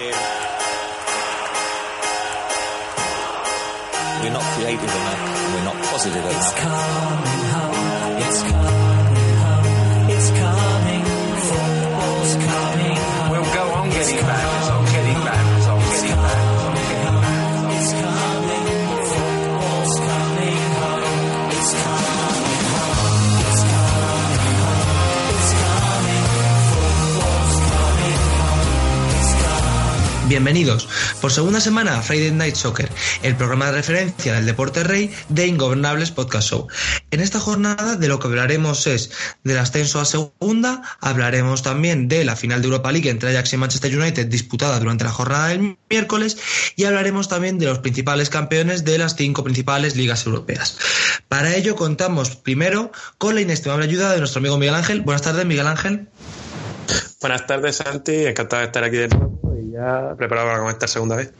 We're not creative enough. We're not positive enough. It's coming home. It's coming home. It's coming. Football's coming home. We'll go on getting back. Bienvenidos por segunda semana a Friday Night Soccer, el programa de referencia del deporte rey de Ingobernables Podcast Show. En esta jornada de lo que hablaremos es del ascenso a segunda, hablaremos también de la final de Europa League entre Ajax y Manchester United disputada durante la jornada del miércoles y hablaremos también de los principales campeones de las cinco principales ligas europeas. Para ello contamos primero con la inestimable ayuda de nuestro amigo Miguel Ángel. Buenas tardes, Miguel Ángel. Buenas tardes, Santi. Encantado de estar aquí ya preparado para comentar segunda vez.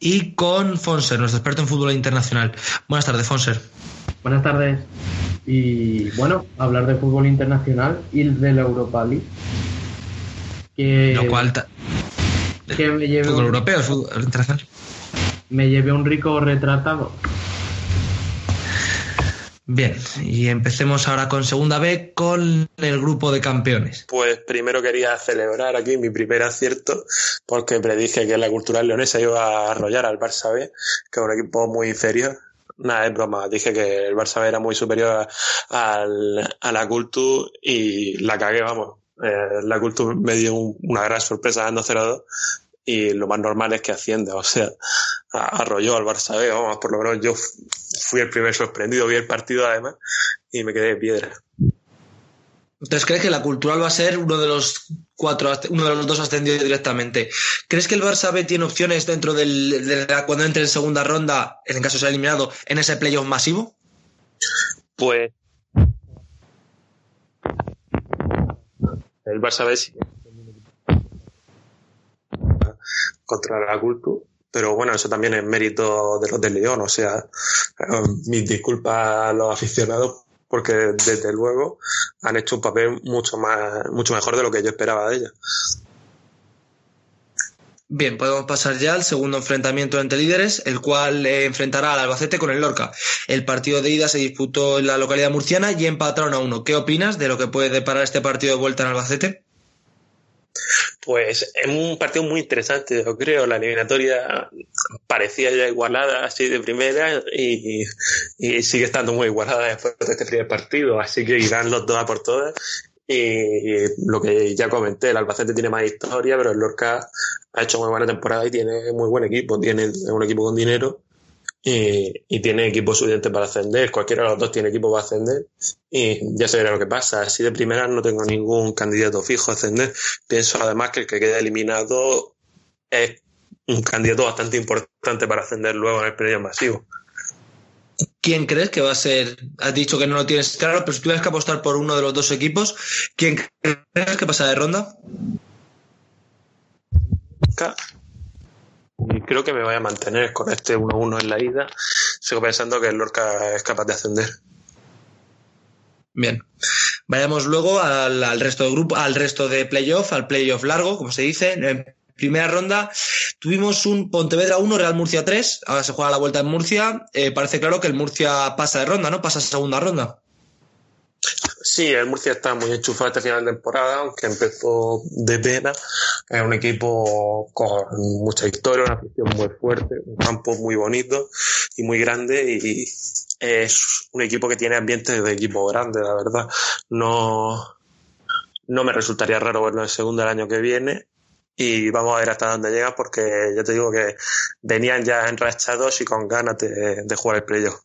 Y con Fonser, nuestro experto en fútbol internacional. Buenas tardes, Fonser. Buenas tardes. Y bueno, hablar de fútbol internacional y de la Europa League. Que, Lo cual, ta- que me, lleve fútbol un, europeo, el fútbol internacional. me lleve un rico retratado. Bien, y empecemos ahora con segunda B con el grupo de campeones. Pues primero quería celebrar aquí mi primer acierto porque predije que la Cultural Leonesa iba a arrollar al Barça B, que es un equipo muy inferior. Nada, es broma. Dije que el Barça era muy superior a, al- a la Cultu y la cagué, vamos. Eh, la Cultu me dio un- una gran sorpresa dando 0-2 y lo más normal es que ascienda. O sea, arrolló al Barça B, vamos, por lo menos yo fu- fui el primer sorprendido, vi el partido además y me quedé de piedra. Entonces, ¿crees que la cultural va a ser uno de los cuatro, uno de los dos ascendidos directamente? ¿Crees que el Barça B tiene opciones dentro del, de la, cuando entre en segunda ronda, en caso ser eliminado, en ese playoff masivo? Pues el Barça B sí. Contra la Cultu, pero bueno, eso también es mérito de los del León, o sea, eh, mis disculpas a los aficionados porque desde luego han hecho un papel mucho más mucho mejor de lo que yo esperaba de ellos. Bien, podemos pasar ya al segundo enfrentamiento entre líderes, el cual eh, enfrentará al Albacete con el Lorca. El partido de ida se disputó en la localidad murciana y empataron a uno. ¿Qué opinas de lo que puede deparar este partido de vuelta en Albacete? Pues es un partido muy interesante, yo creo. La eliminatoria parecía ya igualada así de primera y, sigue estando muy igualada después de este primer partido. Así que irán los dos a por todas. Y lo que ya comenté, el Albacete tiene más historia, pero el Lorca ha hecho muy buena temporada y tiene muy buen equipo. Tiene un equipo con dinero y, y tiene equipo suficiente para ascender. Cualquiera de los dos tiene equipo para ascender y ya se verá lo que pasa. Así de primera no tengo ningún candidato fijo a ascender. Pienso además que el que quede eliminado es un candidato bastante importante para ascender luego en el periodo masivo. ¿Quién crees que va a ser? Has dicho que no lo tienes claro, pero si tuvieras que apostar por uno de los dos equipos, ¿quién crees que pasa de ronda? Creo que me voy a mantener con este 1-1 en la ida. Sigo pensando que el Lorca es capaz de ascender. Bien. Vayamos luego al, al resto de grupo, al resto de playoff, al playoff largo, como se dice. En primera ronda tuvimos un Pontevedra 1, Real Murcia 3. Ahora se juega la vuelta en Murcia. Eh, parece claro que el Murcia pasa de ronda, ¿no? Pasa a segunda ronda. Sí, el Murcia está muy enchufado este final de temporada, aunque empezó de pena. Es un equipo con mucha historia, una afición muy fuerte, un campo muy bonito y muy grande y es un equipo que tiene ambiente de equipo grande, la verdad. No, no me resultaría raro verlo en segunda el año que viene y vamos a ver hasta dónde llega porque ya te digo que venían ya enrachados y con ganas de, de jugar el playoff.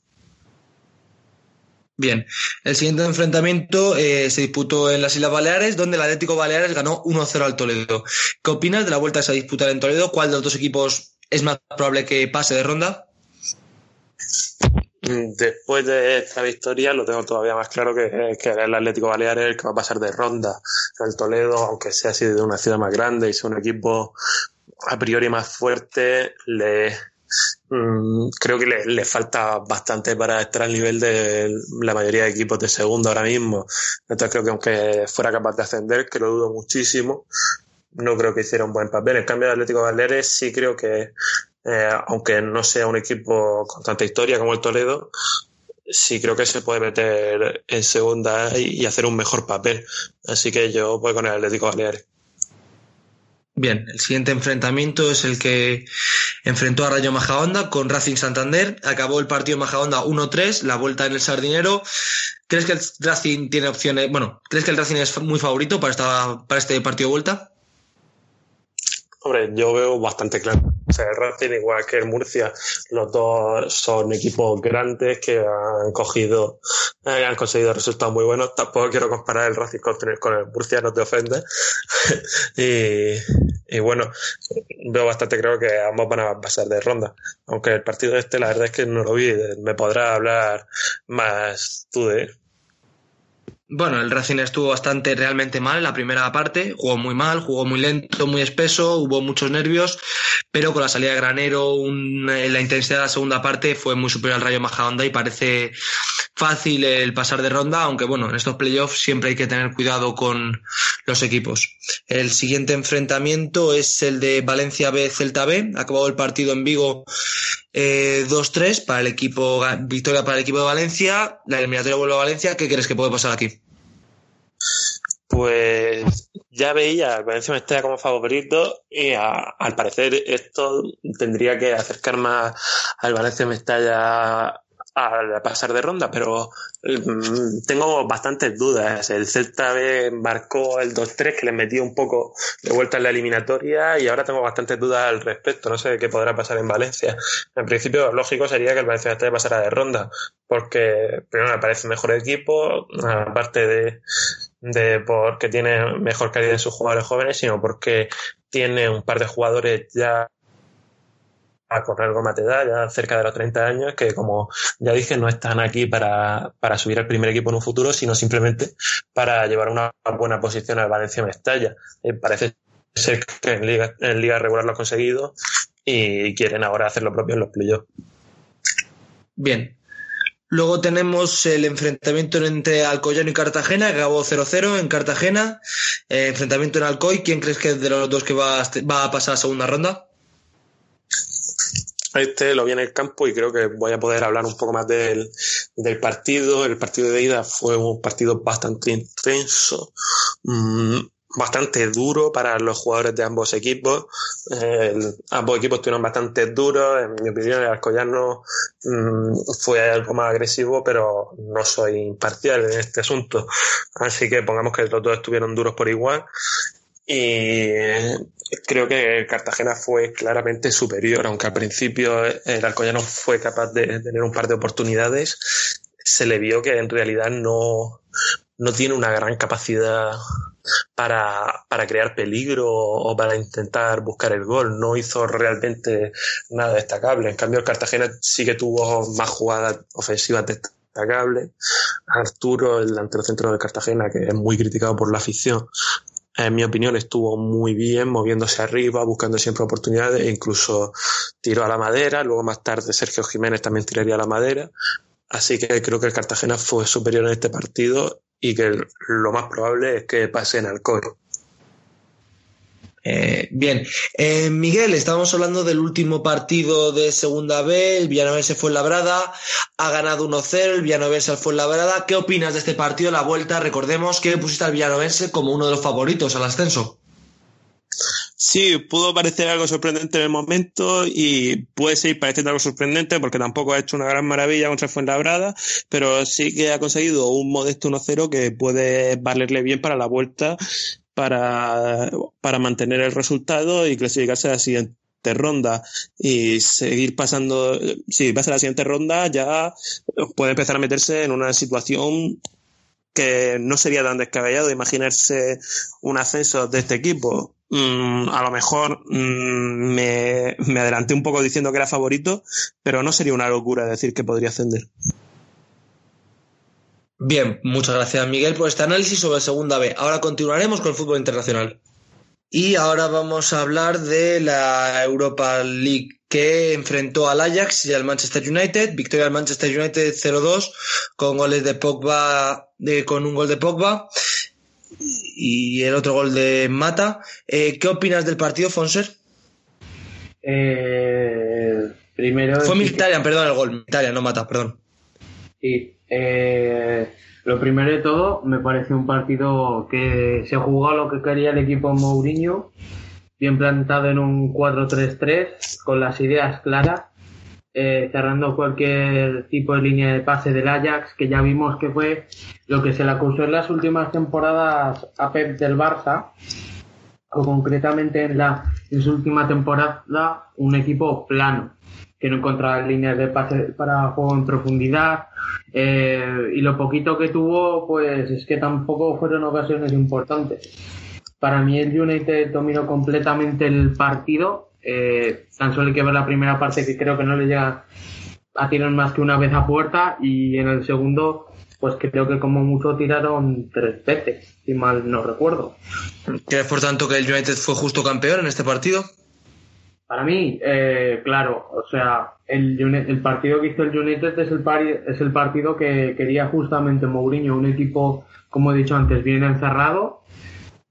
Bien, el siguiente enfrentamiento eh, se disputó en las Islas Baleares, donde el Atlético Baleares ganó 1-0 al Toledo. ¿Qué opinas de la vuelta a esa disputa en Toledo? ¿Cuál de los dos equipos es más probable que pase de ronda? Mm, Después de esta victoria lo tengo todavía más claro que, que el Atlético Baleares es el que va a pasar de ronda. El Toledo, aunque sea así de una ciudad más grande y sea un equipo a priori más fuerte, le mm, creo que le, falta bastante para estar al nivel de la mayoría de equipos de segunda ahora mismo. Entonces creo que aunque fuera capaz de ascender, que lo dudo muchísimo, no creo que hiciera un buen papel. En cambio, el Atlético Baleares sí creo que eh, aunque no sea un equipo con tanta historia como el Toledo, sí creo que se puede meter en segunda y, y hacer un mejor papel. Así que yo voy con el Atlético Baleares. Bien, el siguiente enfrentamiento es el que enfrentó a Rayo Majahonda con Racing Santander. Acabó el partido Majahonda 1-3, la vuelta en el Sardinero. ¿Crees que el Racing tiene opciones? Bueno, ¿crees que el Racing es muy favorito para, esta, para este partido vuelta? Hombre, yo veo bastante claro. O sea, el Racing, igual que el Murcia, los dos son equipos grandes que han cogido, eh, han conseguido resultados muy buenos. Tampoco quiero comparar el Racing con, con el Murcia, no te ofende. y, y bueno, veo bastante creo que ambos van a pasar de ronda. Aunque el partido este, la verdad es que no lo vi. Me podrás hablar más tú de él. Bueno, el Racing estuvo bastante realmente mal en la primera parte, jugó muy mal, jugó muy lento, muy espeso, hubo muchos nervios, pero con la salida de Granero, un, la intensidad de la segunda parte fue muy superior al Rayo Majadahonda y parece fácil el pasar de ronda, aunque bueno, en estos playoffs siempre hay que tener cuidado con los equipos. El siguiente enfrentamiento es el de Valencia B Celta B, acabado el partido en Vigo eh, 2-3 para el equipo, victoria para el equipo de Valencia, la eliminatoria vuelve a Valencia, ¿qué crees que puede pasar aquí? Pues ya veía al Valencia Mestalla como favorito y a, al parecer esto tendría que acercar más al Valencia Mestalla a pasar de ronda, pero mm, tengo bastantes dudas. El Celta B marcó el 2-3 que le metió un poco de vuelta en la eliminatoria y ahora tengo bastantes dudas al respecto. No sé qué podrá pasar en Valencia. En principio, lógico sería que el Valencia Mestalla pasara de ronda, porque primero me parece mejor equipo, aparte de, de porque tiene mejor calidad en sus jugadores jóvenes, sino porque tiene un par de jugadores ya a correr goma te da, ya cerca de los 30 años, que como ya dije, no están aquí para, para subir al primer equipo en un futuro, sino simplemente para llevar una buena posición al Valencia Mestalla. Eh, parece ser que en Liga, en Liga regular lo han conseguido y quieren ahora hacer lo propio en los playoffs. Bien. Luego tenemos el enfrentamiento entre Alcoyano y Cartagena, que acabó 0-0 en Cartagena. Eh, enfrentamiento en Alcoy. ¿Quién crees que es de los dos que va a, a pasar a segunda ronda? Este lo vi en el campo y creo que voy a poder hablar un poco más del, del partido. El partido de ida fue un partido bastante intenso, mmm, bastante duro para los jugadores de ambos equipos. Eh, ambos equipos estuvieron bastante duros. En mi opinión, el Alcoyano mmm, fue algo más agresivo, pero no soy imparcial en este asunto. Así que pongamos que los dos estuvieron duros por igual. Y creo que Cartagena fue claramente superior, aunque al principio el Alcoyano fue capaz de tener un par de oportunidades, se le vio que en realidad no, no tiene una gran capacidad para, para crear peligro o para intentar buscar el gol. No hizo realmente nada destacable. En cambio, el Cartagena sí que tuvo más jugadas ofensivas destacables. Arturo, el delantero centro de Cartagena, que es muy criticado por la afición, en mi opinión estuvo muy bien moviéndose arriba, buscando siempre oportunidades, e incluso tiró a la madera, luego más tarde Sergio Jiménez también tiraría a la madera, así que creo que el Cartagena fue superior en este partido y que lo más probable es que pase en Alcoy. Eh, bien, eh, Miguel, estábamos hablando del último partido de Segunda B, el Villanovense fue Labrada, ha ganado 1-0, el Villanovense fue Labrada. ¿Qué opinas de este partido, la vuelta? Recordemos que pusiste al Villanovense como uno de los favoritos al ascenso. Sí, pudo parecer algo sorprendente en el momento y puede seguir pareciendo algo sorprendente porque tampoco ha hecho una gran maravilla contra Fuenlabrada, pero sí que ha conseguido un modesto 1-0 que puede valerle bien para la vuelta para, para mantener el resultado y clasificarse a la siguiente ronda y seguir pasando, si pasa la siguiente ronda, ya puede empezar a meterse en una situación que no sería tan descabellado imaginarse un ascenso de este equipo. Mm, a lo mejor mm, me, adelanté un poco diciendo que era favorito, pero no sería una locura decir que podría ascender. Bien, muchas gracias Miguel por este análisis sobre Segunda B. Ahora continuaremos con el fútbol internacional. Y ahora vamos a hablar de la Europa League que enfrentó al Ajax y al Manchester United. Victoria del Manchester United 0-2 con goles de Pogba, con un gol de Pogba y el otro gol de Mata. Eh, ¿Qué opinas del partido, Fonser? Eh, primero. Fue Militarian, perdón, el gol. Militarian, no Mata, perdón. Sí, eh, lo primero de todo, me parece un partido que se jugó lo que quería el equipo Mourinho, bien plantado en un 4-3-3, con las ideas claras, eh, cerrando cualquier tipo de línea de pase del Ajax, que ya vimos que fue lo que se le acusó en las últimas temporadas a Pep del Barça, o concretamente en, la, en su última temporada, un equipo plano que no encontraba líneas de pase para juego en profundidad eh, y lo poquito que tuvo pues es que tampoco fueron ocasiones importantes. Para mí el United dominó completamente el partido eh, tan solo hay que ver la primera parte que creo que no le llega a tirar más que una vez a puerta y en el segundo pues creo que como mucho tiraron tres veces si mal no recuerdo ¿Crees, por tanto, que el United fue justo campeón en este partido? Para mí, eh, claro, o sea, el, el partido que hizo el United es el, pari- es el partido que quería justamente Mourinho, un equipo, como he dicho antes, bien encerrado,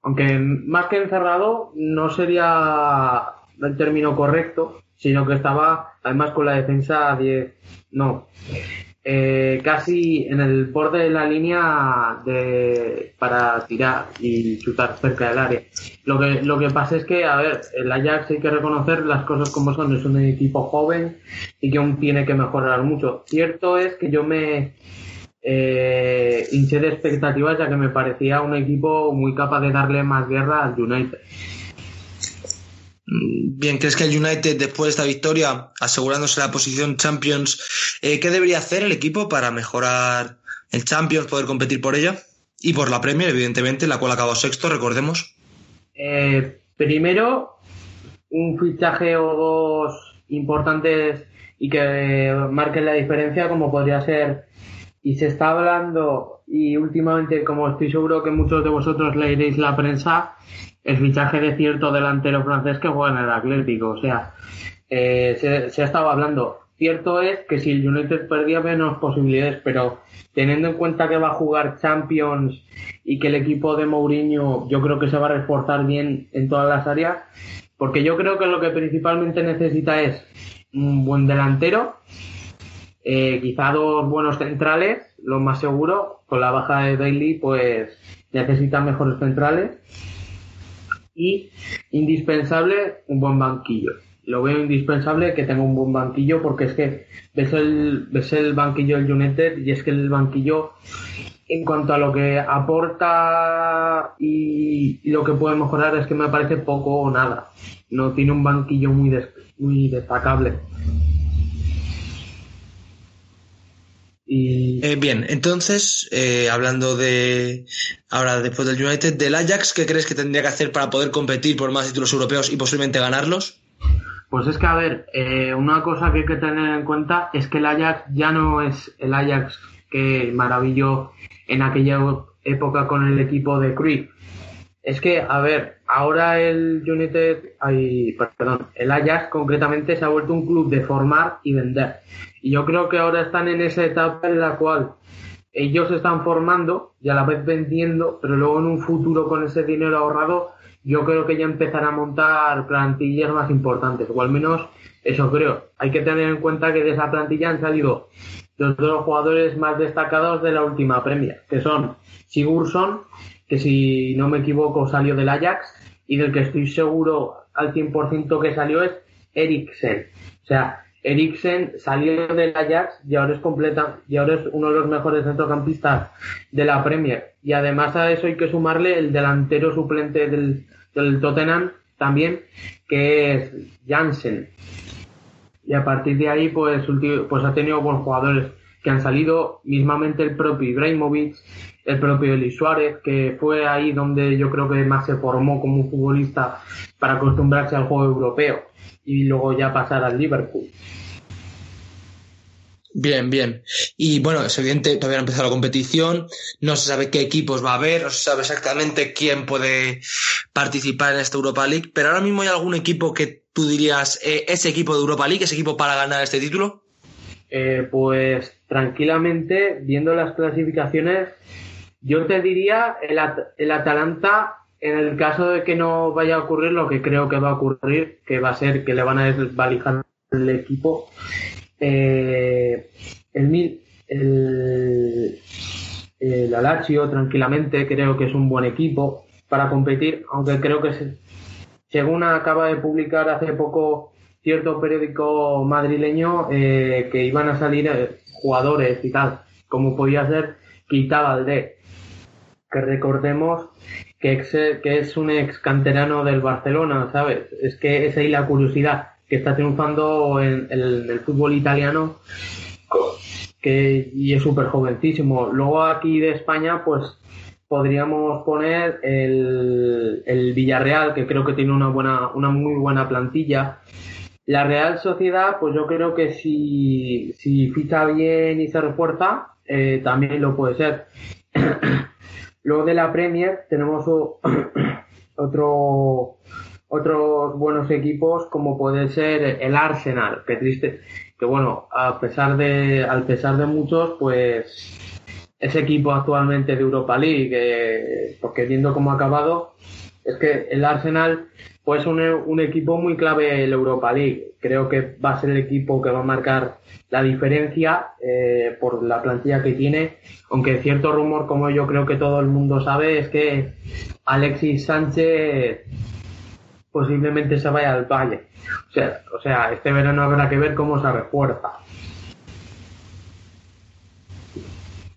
aunque más que encerrado no sería el término correcto, sino que estaba además con la defensa a 10, no, eh, casi en el borde de la línea de, para tirar y chutar cerca del área. Lo que, lo que pasa es que, a ver, el Ajax hay que reconocer las cosas como son, es un equipo joven y que aún tiene que mejorar mucho. Cierto es que yo me eh, hinché de expectativas ya que me parecía un equipo muy capaz de darle más guerra al United. Mm, Bien, ¿crees que el United, después de esta victoria, asegurándose la posición Champions, eh, qué debería hacer el equipo para mejorar el Champions, poder competir por ella? Y por la Premier, evidentemente, la cual acabó sexto, recordemos. Eh, primero, un fichaje o dos importantes y que marquen la diferencia, como podría ser, y se está hablando, y últimamente, como estoy seguro que muchos de vosotros leeréis la prensa, el fichaje de cierto delantero francés que juega en el Atlético. O sea, eh, se, ha estado hablando. Cierto es que si el United perdía menos posibilidades, pero teniendo en cuenta que va a jugar Champions y que el equipo de Mourinho yo creo que se va a reforzar bien en todas las áreas, porque yo creo que lo que principalmente necesita es un buen delantero, eh, quizá dos buenos centrales, lo más seguro, con la baja de Daly pues necesita mejores centrales y indispensable un buen banquillo. Lo veo indispensable que tenga un buen banquillo porque es que ves el, ves el banquillo del United y es que el banquillo en cuanto a lo que aporta y, lo que puede mejorar es que me parece poco o nada. No tiene un banquillo muy, des- muy destacable. Y Eh, bien, entonces, eh, hablando de ahora después del United, del Ajax, ¿qué crees que tendría que hacer para poder competir por más títulos europeos y posiblemente ganarlos? Pues es que, a ver, eh, una cosa que hay que tener en cuenta es que el Ajax ya no es el Ajax que maravilló en aquella época con el equipo de Cruyff. Es que, a ver, ahora el United, ay, perdón, el Ajax concretamente se ha vuelto un club de formar y vender. Y yo creo que ahora están en esa etapa en la cual ellos se están formando y a la vez vendiendo, pero luego en un futuro con ese dinero ahorrado, yo creo que ya empezarán a montar plantillas más importantes, o al menos eso creo. Hay que tener en cuenta que de esa plantilla han salido los dos jugadores más destacados de la última premia, que son Sigurdsson, que si no me equivoco salió del Ajax, y del que estoy seguro al 100% que salió es Eriksen. O sea, Eriksen salió del Ajax y ahora es completa, y ahora es uno de los mejores centrocampistas de la Premier. Y además a eso hay que sumarle el delantero suplente del, del Tottenham, también, que es Jansen. Y a partir de ahí, pues, pues ha tenido buenos jugadores que han salido, mismamente el propio Ibrahimovic, el propio Eli Suárez, que fue ahí donde yo creo que más se formó como futbolista para acostumbrarse al juego europeo y luego ya pasar al Liverpool. Bien, bien. Y bueno, es evidente, todavía no ha empezado la competición, no se sabe qué equipos va a haber, no se sabe exactamente quién puede participar en esta Europa League, pero ahora mismo hay algún equipo que tú dirías, eh, ese equipo de Europa League, ese equipo para ganar este título. Eh, pues tranquilamente, viendo las clasificaciones, yo te diría el, At- el Atalanta, en el caso de que no vaya a ocurrir lo que creo que va a ocurrir, que va a ser que le van a desvalijar el equipo, eh, el, el, el Alacio tranquilamente creo que es un buen equipo para competir, aunque creo que se- según acaba de publicar hace poco cierto periódico madrileño eh, que iban a salir eh, jugadores y tal, como podía ser Quita Valdés, que recordemos que, ex- que es un ex canterano del Barcelona, ¿sabes? Es que es ahí la curiosidad, que está triunfando en, el fútbol italiano que, y es súper jovencísimo. Luego aquí de España, pues podríamos poner el, el Villarreal, que creo que tiene una buena, una muy buena plantilla. La Real Sociedad, pues yo creo que si, si ficha bien y se refuerza, eh, también lo puede ser. Luego de la Premier tenemos otro, otros buenos equipos como puede ser el Arsenal, que triste, que bueno, a pesar de, al pesar de muchos, pues es equipo actualmente de Europa League, porque viendo cómo ha acabado, es que el Arsenal pues un, un equipo muy clave en la Europa League. Creo que va a ser el equipo que va a marcar la diferencia eh, por la plantilla que tiene, aunque cierto rumor, como yo creo que todo el mundo sabe, es que Alexis Sánchez posiblemente se vaya al Valle. O sea, o sea, este verano habrá que ver cómo se refuerza.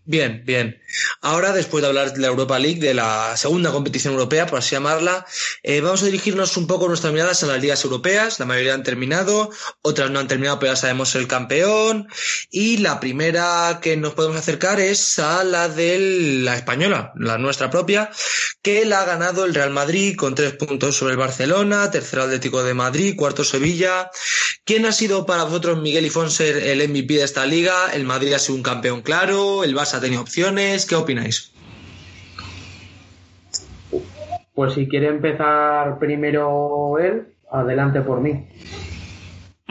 Bien, bien. Ahora, después de hablar de la Europa League, de la segunda competición europea, por así llamarla, eh, vamos a dirigirnos un poco nuestras miradas a las ligas europeas. La mayoría han terminado, otras no han terminado, pero ya sabemos el campeón. Y la primera que nos podemos acercar es a la de la española, la nuestra propia, que la ha ganado el Real Madrid con tres puntos sobre el Barcelona, tercero Atlético de Madrid, cuarto Sevilla. ¿Quién ha sido para vosotros, Miguel y Fonser, el MVP de esta liga? ¿El Madrid ha sido un campeón claro? ¿El Barça ha tenido opciones? ¿Qué opináis? Pues si quiere empezar primero él, adelante por mí.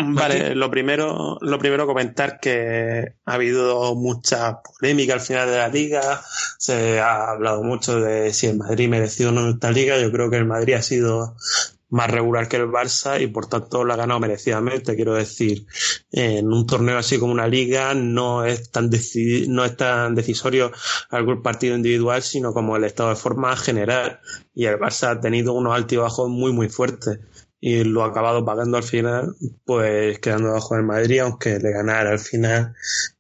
Vale, lo primero, lo primero comentar que ha habido mucha polémica al final de la liga. Se ha hablado mucho de si el Madrid mereció o no esta liga. Yo creo que el Madrid ha sido más regular que el Barça y por tanto lo ha ganado merecidamente. Quiero decir, en un torneo así como una liga no es tan no es tan decisorio algún partido individual, sino como el estado de forma general. Y el Barça ha tenido unos altibajos muy muy fuertes y lo ha acabado pagando al final, pues quedando abajo del Madrid, aunque le ganara al final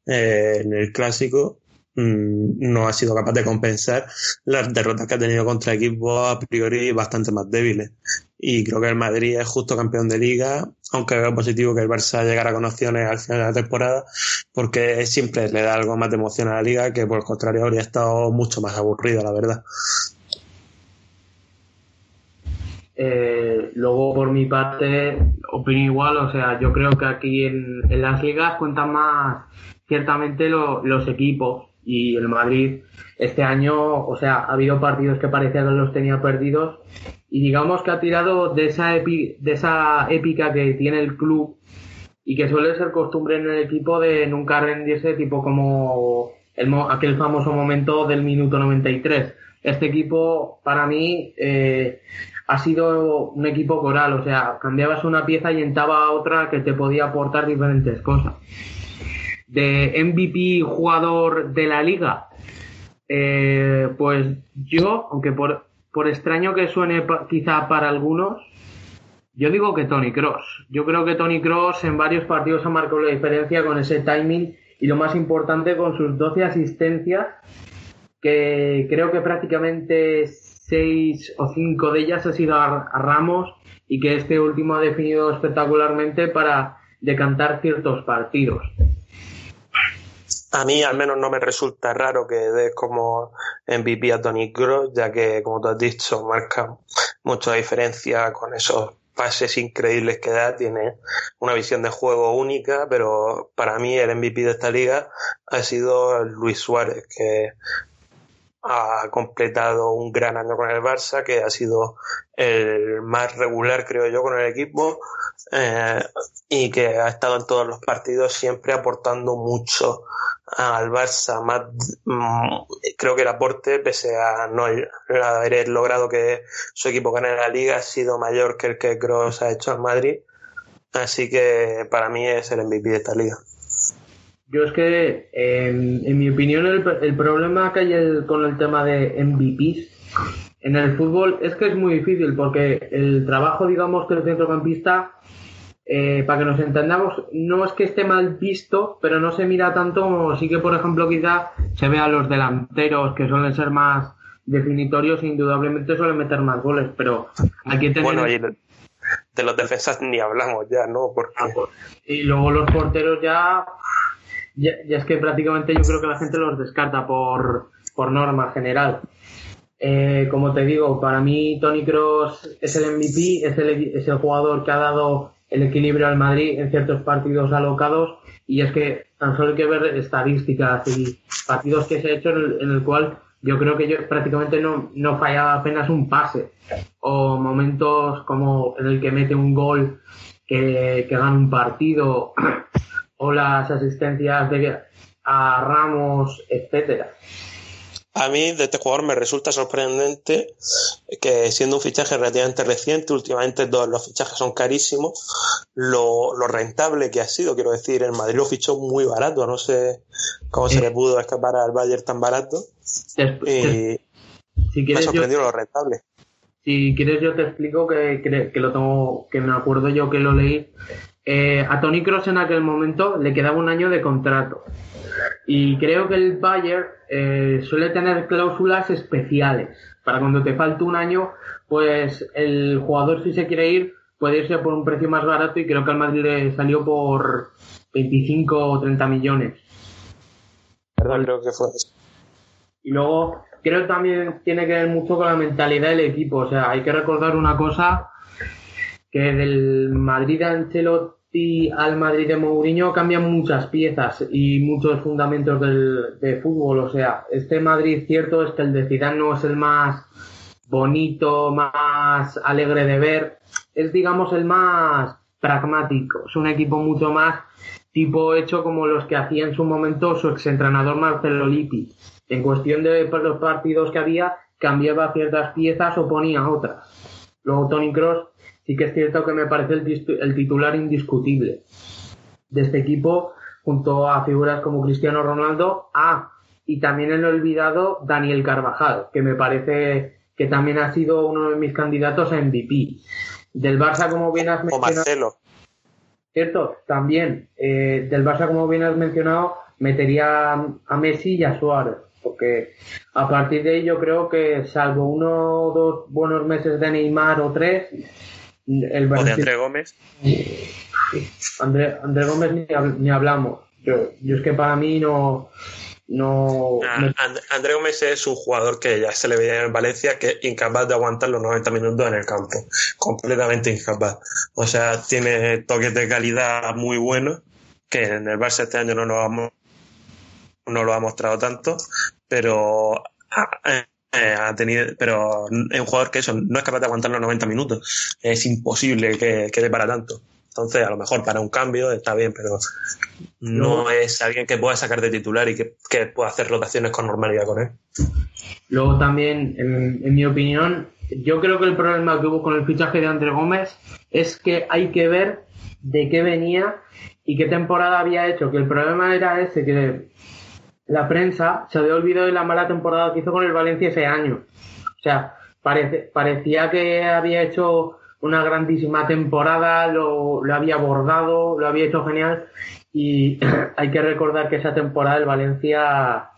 eh, en el clásico, mm, no ha sido capaz de compensar las derrotas que ha tenido contra equipos a priori bastante más débiles. Y creo que el Madrid es justo campeón de liga, aunque veo positivo que el Barça llegara con opciones al final de la temporada, porque siempre le da algo más de emoción a la liga, que por el contrario habría estado mucho más aburrido, la verdad. Eh, luego, por mi parte, opino igual, o sea, yo creo que aquí en, las ligas cuentan más ciertamente lo- los equipos y el Madrid este año, o sea, ha habido partidos que parecía que los tenía perdidos y digamos que ha tirado de esa, epi- de esa épica que tiene el club y que suele ser costumbre en el equipo de nunca rendirse, tipo como el, aquel famoso momento del minuto 93. Este equipo, para mí, eh, ha sido un equipo coral, o sea, cambiabas una pieza y entraba a otra que te podía aportar diferentes cosas. De MVP jugador de la liga, eh, pues yo, aunque por, por extraño que suene quizá para algunos, yo digo que Tony Cross. Yo creo que Tony Cross en varios partidos ha marcado la diferencia con ese timing y lo más importante con sus 12 asistencias, que creo que prácticamente 6 o 5 de ellas ha sido a Ramos y que este último ha definido espectacularmente para decantar ciertos partidos. A mí al menos no me resulta raro que des como MVP a Tony Kroos, ya que, como tú has dicho, marca mucha diferencia con esos pases increíbles que da, tiene una visión de juego única, pero para mí el MVP de esta liga ha sido Luis Suárez, que ha completado un gran año con el Barça, que ha sido el más regular, creo yo, con el equipo, eh, y que ha estado en todos los partidos siempre aportando mucho al Barça. Más, mm, creo que el aporte, pese a no haber logrado que su equipo gane la liga, ha sido mayor que el que Kroos ha hecho al Madrid. Así que para mí es el MVP de esta liga. Yo es que, en, mi opinión, el, el problema que hay el- con el tema de MVPs en el fútbol es que es muy difícil porque el trabajo, digamos, del centrocampista, eh, para que nos entendamos, no es que esté mal visto, pero no se mira tanto como sí que, por ejemplo, quizá se ve a los delanteros que suelen ser más definitorios indudablemente suelen meter más goles, pero que tener... Bueno, y de de los defensas ni hablamos ya, ¿no? Porque Ah, pues, Y luego los porteros ya, ya, ya es que prácticamente yo creo que la gente los descarta por, por norma general. Eh, como te digo, para mí Tony Cross es el MVP, es el, es el jugador que ha dado el equilibrio al Madrid en ciertos partidos alocados y es que tan solo hay que ver estadísticas y partidos que se ha hecho en el, en el cual yo creo que yo prácticamente no, no fallaba apenas un pase o momentos como en el que mete un gol que, que gana un partido o las asistencias de, a Ramos, etcétera. A mí de este jugador me resulta sorprendente que siendo un fichaje relativamente reciente, últimamente todos los fichajes son carísimos, lo, lo rentable que ha sido, quiero decir, el Madrid lo fichó muy barato, no sé cómo se le pudo escapar al Bayern tan barato y si me ha quieres yo, sorprendido lo rentable. si quieres yo te explico que, que, que lo tengo, que me acuerdo yo que lo leí. Eh, a Tony Cross en aquel momento le quedaba un año de contrato. Y creo que el Bayern eh, suele tener cláusulas especiales. Para cuando te falte un año, pues el jugador si se quiere ir puede irse por un precio más barato y creo que al Madrid le salió por 25 o 30 millones. ¿Verdad? Creo que fue. Y luego creo que también tiene que ver mucho con la mentalidad del equipo. O sea, hay que recordar una cosa, que del Madrid de Ancelotti al Madrid de Mourinho cambian muchas piezas y muchos fundamentos del, de fútbol. O sea, este Madrid cierto es que el de Zidane no es el más bonito, más alegre de ver. Es, digamos, el más pragmático. Es un equipo mucho más tipo hecho como los que hacía en su momento su exentrenador Marcelo Lippi. En cuestión de pues, los partidos que había, cambiaba ciertas piezas o ponía otras. Luego Tony Cross sí que es cierto que me parece el, el titular indiscutible de este equipo, junto a figuras como Cristiano Ronaldo. Ah, y también he olvidado Daniel Carvajal, que me parece que también ha sido uno de mis candidatos a MVP. Del Barça, como bien has O mencionado, Marcelo. Cierto, también eh, del Barça, como bien has mencionado, metería a Messi y a Suárez, porque a partir de ahí yo creo que salvo uno o dos buenos meses de Neymar o tres, el O de André Gómez. André, André Gómez ni, ni hablamos. Yo, yo es que para mí no, no, Ah, me- And- André Gómez es un jugador que ya se le veía en Valencia que es incapaz de aguantar los 90 minutos en el campo. Completamente incapaz. O sea, tiene toques de calidad muy buenos que en el Barça este año no lo ha, no lo ha mostrado tanto, pero ha, eh, ha tenido, pero es un jugador que eso no es capaz de aguantar los 90 minutos. Es imposible que quede para tanto. Entonces, a lo mejor para un cambio está bien, pero no No. es alguien que pueda sacar de titular y que, que pueda hacer rotaciones con normalidad con él. Luego también, en, en mi opinión, yo creo que el problema que hubo con el fichaje de André Gómez es que hay que ver de qué venía y qué temporada había hecho. Que el problema era ese, que la prensa se había olvidado de la mala temporada que hizo con el Valencia ese año. O sea, parecía que había hecho una grandísima temporada, lo, lo había abordado, lo había hecho genial y hay que recordar que esa temporada el Valencia,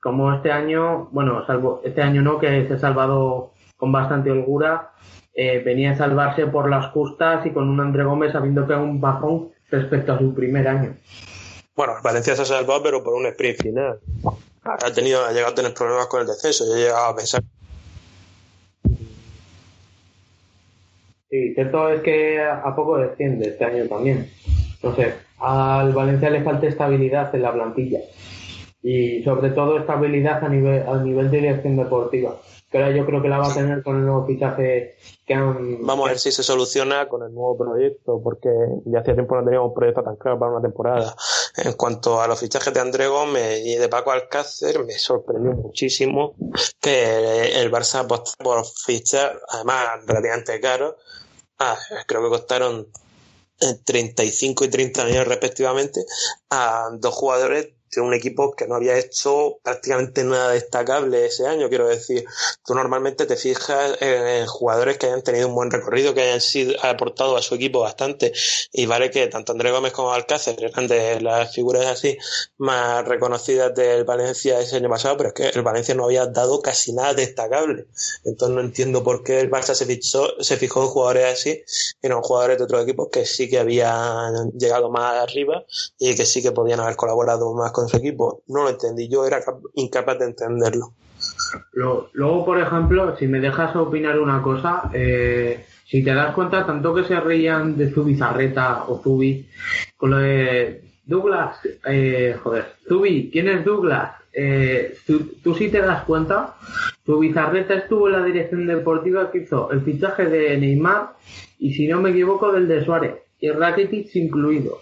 como este año, bueno, salvo este año no, que se ha salvado con bastante holgura, eh, venía a salvarse por las justas y con un André Gómez habiendo pegado un bajón respecto a su primer año. Bueno, Valencia se ha salvado, pero por un sprint final. Ha tenido, ha llegado a tener problemas con el descenso. Yo he llegado a pensar Sí, cierto es que a poco desciende este año también. Sé, al Valencia le falta estabilidad en la plantilla. Y sobre todo estabilidad a nivel, a nivel de dirección deportiva. Que ahora yo creo que la va a tener con el nuevo fichaje que han... Vamos a ver si se soluciona con el nuevo proyecto, porque ya hacía tiempo no teníamos un proyecto tan claro para una temporada. En cuanto a los fichajes de André Gómez y de Paco Alcácer, me sorprendió muchísimo que el Barça apostara por fichar, además relativamente caro, ah, creo que costaron eh, 35 y 30 millones respectivamente, a dos jugadores un equipo que no había hecho prácticamente nada destacable ese año, quiero decir. Tú normalmente te fijas en jugadores que hayan tenido un buen recorrido, que hayan sido aportado a su equipo bastante. Y vale que tanto André Gómez como Alcácer eran de las figuras así más reconocidas del Valencia ese año pasado, pero es que el Valencia no había dado casi nada destacable. Entonces no entiendo por qué el Barça se, fichó, se fijó en jugadores así y no en jugadores de otros equipos que sí que habían llegado más arriba y que sí que podían haber colaborado más con su equipo. No lo entendí, yo era cap- incapaz de entenderlo. Lo- Luego, por ejemplo, si me dejas opinar una cosa, eh, si te das cuenta, tanto que se reían de Zubizarreta o Zubi, con lo de Douglas, eh, joder, Zubi, ¿quién es Douglas? Eh, tú, tú sí te das cuenta, Zubizarreta estuvo en la dirección deportiva que hizo el fichaje de Neymar y si no me equivoco del de Suárez y Rakitic incluido.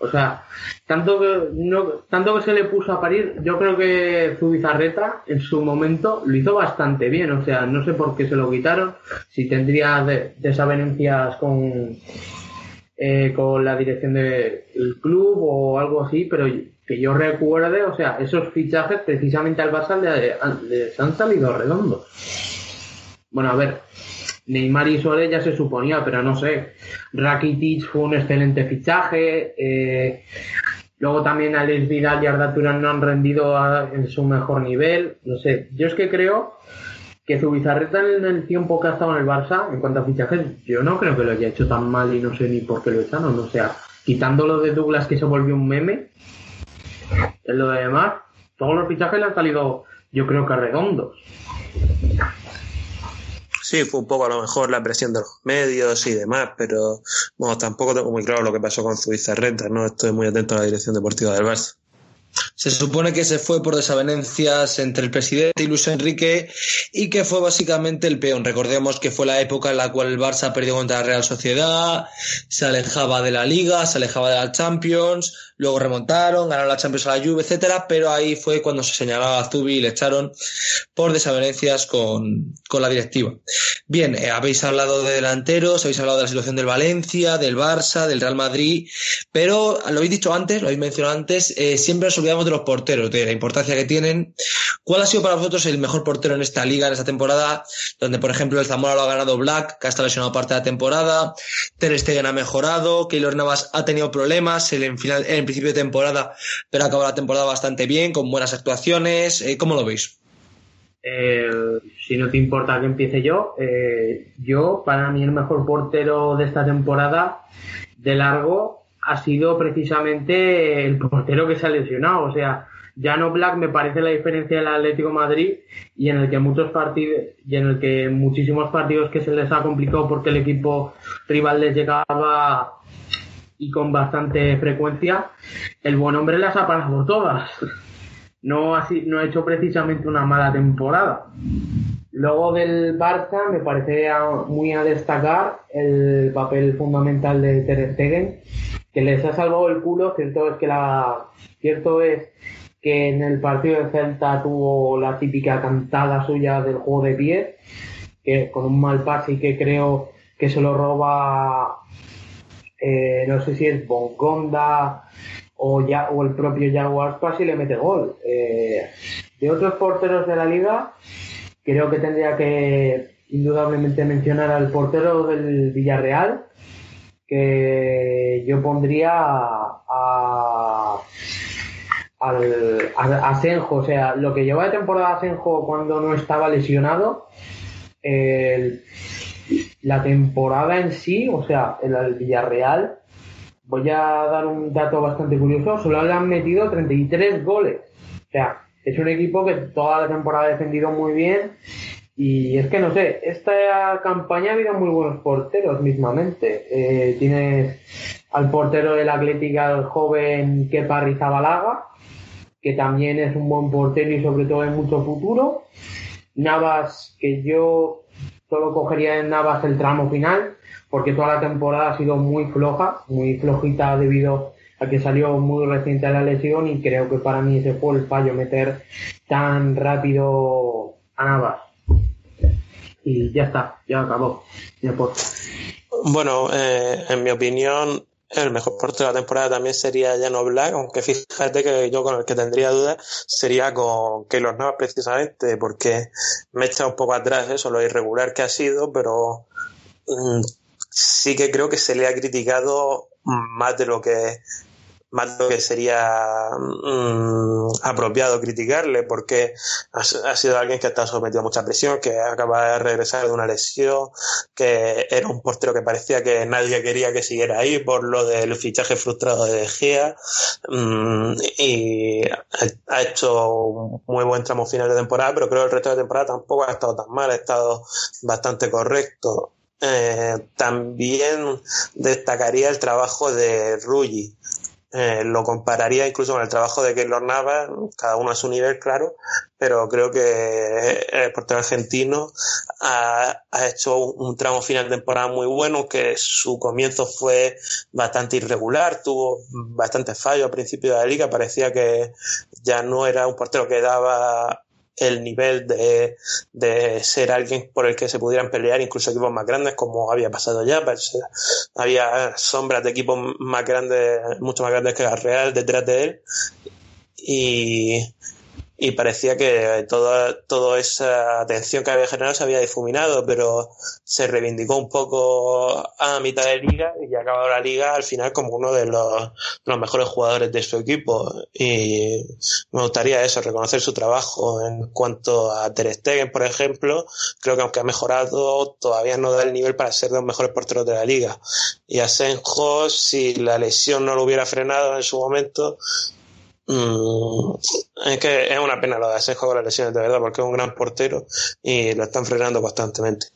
O sea, tanto que no, tanto que se le puso a parir, yo creo que Zubizarreta en su momento lo hizo bastante bien. O sea, no sé por qué se lo quitaron, si tendría de- desavenencias con eh, con la dirección del club o algo así, pero que yo recuerde, o sea, esos fichajes precisamente al Barça le- les han salido redondos. Bueno, a ver, Neymar y Suárez ya se suponía, pero no sé. Rakitic fue un excelente fichaje. eh, luego también Alex Vidal y Arda no han rendido en su mejor nivel. No sé, yo es que creo que Zubizarreta en el tiempo que ha estado en el Barça, en cuanto a fichajes, yo no creo que lo haya hecho tan mal y no sé ni por qué lo echaron. O sea, quitándolo de Douglas que se volvió un meme, en lo demás, todos los fichajes le han salido, yo creo que redondos. Sí, fue un poco a lo mejor la presión de los medios y demás, pero bueno, tampoco tengo muy claro lo que pasó con Zubizarreta, no estoy muy atento a la dirección deportiva del Barça. Se supone que se fue por desavenencias entre el presidente y Luis Enrique y que fue básicamente el peón. Recordemos que fue la época en la cual el Barça perdió contra la Real Sociedad, se alejaba de la Liga, se alejaba de la Champions, luego remontaron, ganaron la Champions a la Juve, etcétera, pero ahí fue cuando se señalaba a Zubi y le echaron por desavenencias con, con la directiva. Bien, eh, habéis hablado de delanteros, habéis hablado de la situación del Valencia, del Barça, del Real Madrid, pero lo habéis dicho antes, lo habéis mencionado antes, eh, siempre nos olvidamos de los porteros, de la importancia que tienen. ¿Cuál ha sido para vosotros el mejor portero en esta liga, en esta temporada? Donde, por ejemplo, el Zamora lo ha ganado Black, que ha estado lesionado parte de la temporada. Ter Stegen ha mejorado. Keylor Navas ha tenido problemas el final, principio de temporada, pero acabado la temporada bastante bien, con buenas actuaciones. Eh, ¿Cómo lo veis? Eh, si no te importa que empiece yo, eh, yo, para mí, el mejor portero de esta temporada, de largo, ha sido precisamente el portero que se ha lesionado. O sea, Jano Black me parece la diferencia del Atlético Madrid y en el que muchos partidos y en el que muchísimos partidos que se les ha complicado porque el equipo rival les llegaba y con bastante frecuencia, el buen hombre las ha parado todas. No ha, no ha hecho precisamente una mala temporada. Luego del Barça me parece muy a destacar el papel fundamental de Ter Stegen, que les ha salvado el culo. Cierto es que la cierto es que en el partido de Celta tuvo la típica cantada suya del juego de pies, que con un mal pase y que creo que se lo roba eh, no sé si es Bongonda o, ya, o el propio Yago Aspas y le mete gol. Eh, de otros porteros de la liga, creo que tendría que indudablemente mencionar al portero del Villarreal, que yo pondría a, a, a, a Senjo. O sea, lo que lleva de temporada Senjo cuando no estaba lesionado, el- la temporada en sí, o sea, el, el Villarreal, voy a dar un dato bastante curioso, solo le han metido 33 goles. O sea, es un equipo que toda la temporada ha defendido muy bien. Y es que no sé, esta campaña ha habido muy buenos porteros mismamente. Eh, tienes al portero del Atlética, el joven Kepa Rizabalaga, que también es un buen portero y sobre todo en mucho futuro. Navas, que yo solo cogería en Navas el tramo final, porque toda la temporada ha sido muy floja, muy flojita debido a que salió muy reciente la lesión y creo que para mí ese fue el fallo, meter tan rápido a Navas. Y ya está, ya acabó. Bueno, eh, en mi opinión, el mejor portero de la temporada también sería Llano Black, aunque fíjate que yo con el que tendría dudas sería con Keylor Navas precisamente, porque me echa un poco atrás eso, lo irregular que ha sido, pero mm, sí que creo que se le ha criticado más de lo que más lo que sería mm, apropiado criticarle porque ha, sido alguien que ha estado sometido a mucha presión, que acaba de regresar de una lesión, que era un portero que parecía que nadie quería que siguiera ahí por lo del fichaje frustrado de Gea mm, y ha, hecho un muy buen tramo final de temporada, pero creo que el resto de temporada tampoco ha estado tan mal, ha estado bastante correcto. Eh, también destacaría el trabajo de Rulli. Eh, lo compararía incluso con el trabajo de Keylor Navas, cada uno a su nivel, claro, pero creo que el portero argentino ha, ha hecho un, un, tramo final de temporada muy bueno, que su comienzo fue bastante irregular, tuvo bastantes fallos al principio de la liga, parecía que ya no era un portero que daba el nivel de, de, ser alguien por el que se pudieran pelear incluso equipos más grandes como había pasado ya. Pues, había sombras de equipos más grandes mucho más grandes que la Real detrás de él. Y, y parecía que toda, toda esa atención que había generado se había difuminado, pero se reivindicó un poco a mitad de liga y acabado la liga al final como uno de los, los mejores jugadores de su equipo. Y me gustaría eso, reconocer su trabajo. En cuanto a Ter Stegen, por ejemplo, creo que aunque ha mejorado, todavía no da el nivel para ser de los mejores porteros de la liga. Y a Senjo, si la lesión no lo hubiera frenado en su momento, Mm, es que es una pena lo de Asenjo con las lesiones, de verdad, porque es un gran portero y lo están frenando constantemente.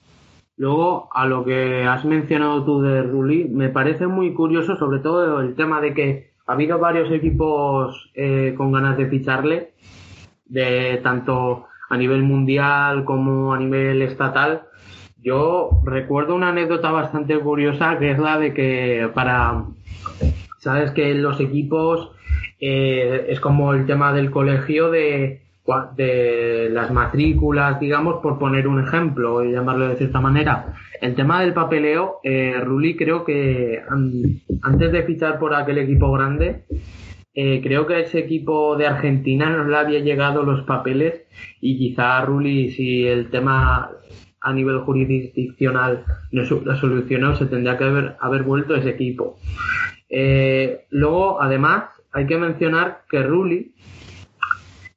Luego, a lo que has mencionado tú de Rulli, me parece muy curioso, sobre todo el tema de que ha habido varios equipos eh, con ganas de ficharle, de tanto a nivel mundial como a nivel estatal. Yo recuerdo una anécdota bastante curiosa, que es la de que para, sabes que los equipos eh, es como el tema del colegio de, de las matrículas, digamos, por poner un ejemplo y llamarlo de cierta manera. El tema del papeleo, eh, Rulli creo que antes de fichar por aquel equipo grande, eh, creo que ese equipo de Argentina no le había llegado los papeles y quizá Rulli, si el tema a nivel jurisdiccional no lo solucionó, se tendría que haber, haber vuelto ese equipo. Eh, luego, además, hay que mencionar que Rulli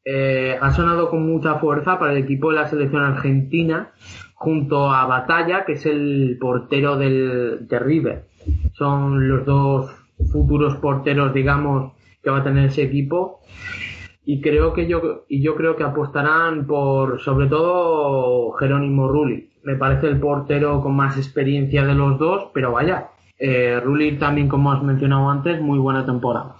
eh, ha sonado con mucha fuerza para el equipo de la selección argentina junto a Batalla, que es el portero del, de River. Son los dos futuros porteros, digamos, que va a tener ese equipo. Y creo que yo, y yo creo que apostarán por, sobre todo, Jerónimo Rulli. Me parece el portero con más experiencia de los dos, pero vaya, eh, Rulli también, como has mencionado antes, muy buena temporada.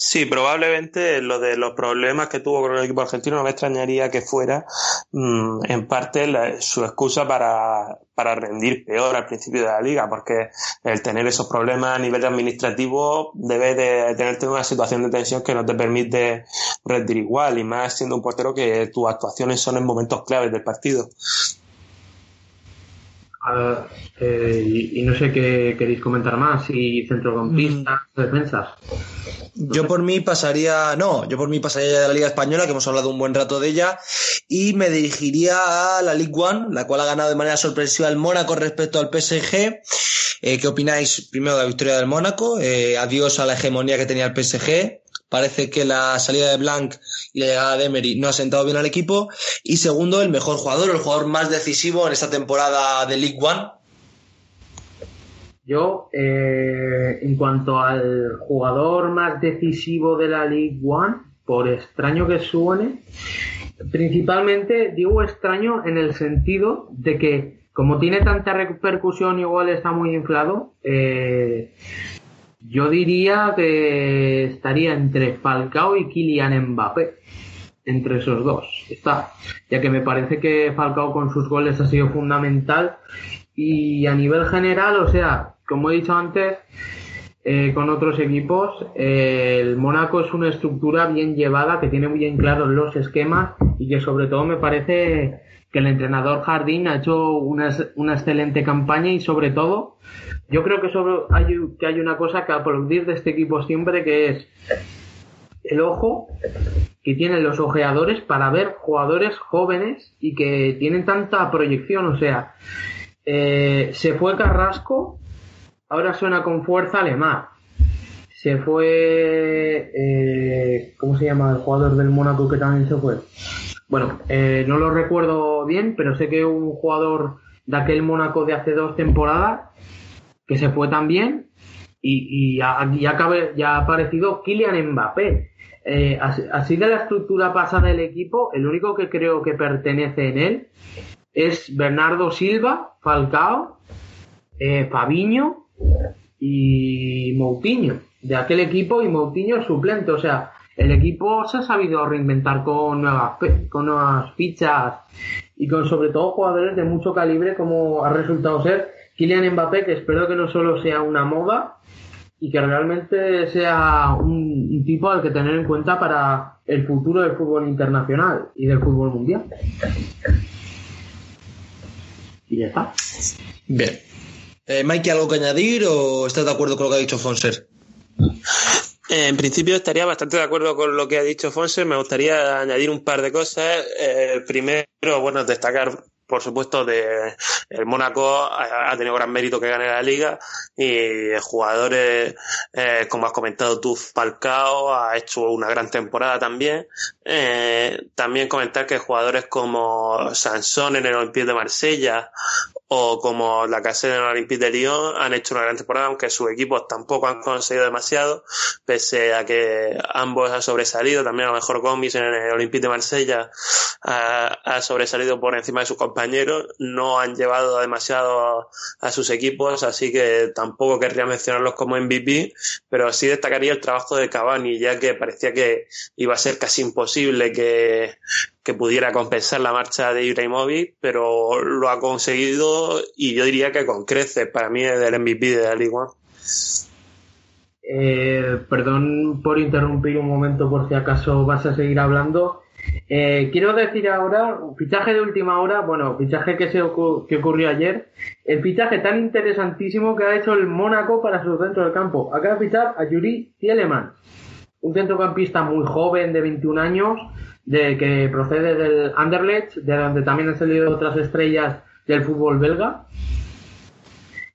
Sí, probablemente lo de los problemas que tuvo con el equipo argentino no me extrañaría que fuera mmm, en parte la, su excusa para, para rendir peor al principio de la liga, porque el tener esos problemas a nivel administrativo debe de tenerte una situación de tensión que no te permite rendir igual, y más siendo un portero que tus actuaciones son en momentos claves del partido. Eh, y, y, no sé qué queréis comentar más, si centrocampistas, mm. defensas. Yo por mí pasaría, no, yo por mí pasaría ya de la Liga Española, que hemos hablado un buen rato de ella, y me dirigiría a la Ligue One, la cual ha ganado de manera sorpresiva el Mónaco respecto al PSG. Eh, ¿Qué opináis primero de la victoria del Mónaco? Eh, adiós a la hegemonía que tenía el PSG parece que la salida de Blanc y la llegada de Emery no ha sentado bien al equipo. Y segundo, el mejor jugador, el jugador más decisivo en esta temporada de League One. Yo, eh, en cuanto al jugador más decisivo de la League One, por extraño que suene, principalmente digo extraño en el sentido de que como tiene tanta repercusión igual está muy inflado, eh, yo diría que estaría entre Falcao y Kylian Mbappé. Entre esos dos está. Ya que me parece que Falcao con sus goles ha sido fundamental. Y a nivel general, o sea, como he dicho antes, eh, con otros equipos, el Mónaco es una estructura bien llevada, que tiene bien claros los esquemas y que sobre todo me parece que el entrenador Jardín ha hecho una, una excelente campaña y sobre todo yo creo que, sobre, hay, que hay una cosa que aplaudir de este equipo siempre que es el ojo que tienen los ojeadores para ver jugadores jóvenes y que tienen tanta proyección. O sea, eh, se fue Carrasco, ahora suena con fuerza alemán. Se fue. Eh, ¿Cómo se llama el jugador del Mónaco que también se fue? Bueno, eh, no lo recuerdo bien, pero sé que un jugador de aquel Mónaco de hace dos temporadas que se fue también y, y ya, ha aparecido Kylian Mbappé. Eh, así, de la estructura pasada del equipo, el único que creo que pertenece en él es Bernardo Silva, Falcao, eh, Fabiño y Moutinho. De aquel equipo y Moutinho suplente. O sea, el equipo se ha sabido reinventar con nuevas, con nuevas fichas y con sobre todo jugadores de mucho calibre como ha resultado ser Kylian Mbappé, que espero que no solo sea una moda y que realmente sea un, tipo al que tener en cuenta para el futuro del fútbol internacional y del fútbol mundial. Y está. Bien. Eh, Mikey, ¿algo que añadir o estás de acuerdo con lo que ha dicho Fonser? En principio estaría bastante de acuerdo con lo que ha dicho Fonser. Me gustaría añadir un par de cosas. Eh, primero, bueno, destacar por supuesto, de el Mónaco ha, tenido gran mérito que gane la liga y jugadores, eh, como has comentado tú, Falcao ha hecho una gran temporada también. Eh, también comentar que jugadores como Sansón en el Olympique de Marsella o como la casera en el Olympique de Lyon han hecho una gran temporada, aunque sus equipos tampoco han conseguido demasiado, pese a que ambos han sobresalido. También a lo mejor Gomis en el Olympique de Marsella ha, sobresalido por encima de sus compañeros. No han llevado demasiado a sus equipos, así que tampoco querría mencionarlos como MVP, pero sí destacaría el trabajo de Cavani, ya que parecía que iba a ser casi imposible que, que pudiera compensar la marcha de Ibrahimovic, pero lo ha conseguido y yo diría que con creces. Para mí es el MVP de la Liga. Eh, perdón por interrumpir un momento por si acaso vas a seguir hablando. Eh, quiero decir ahora, fichaje de última hora, bueno, fichaje que, se que ocurrió ayer, el fichaje tan interesantísimo que ha hecho el Mónaco para su centro del campo. Acaba de fichar a Yuri Tieleman, un centrocampista muy joven de 21 años, de que procede del Anderlecht, de donde también han salido otras estrellas del fútbol belga.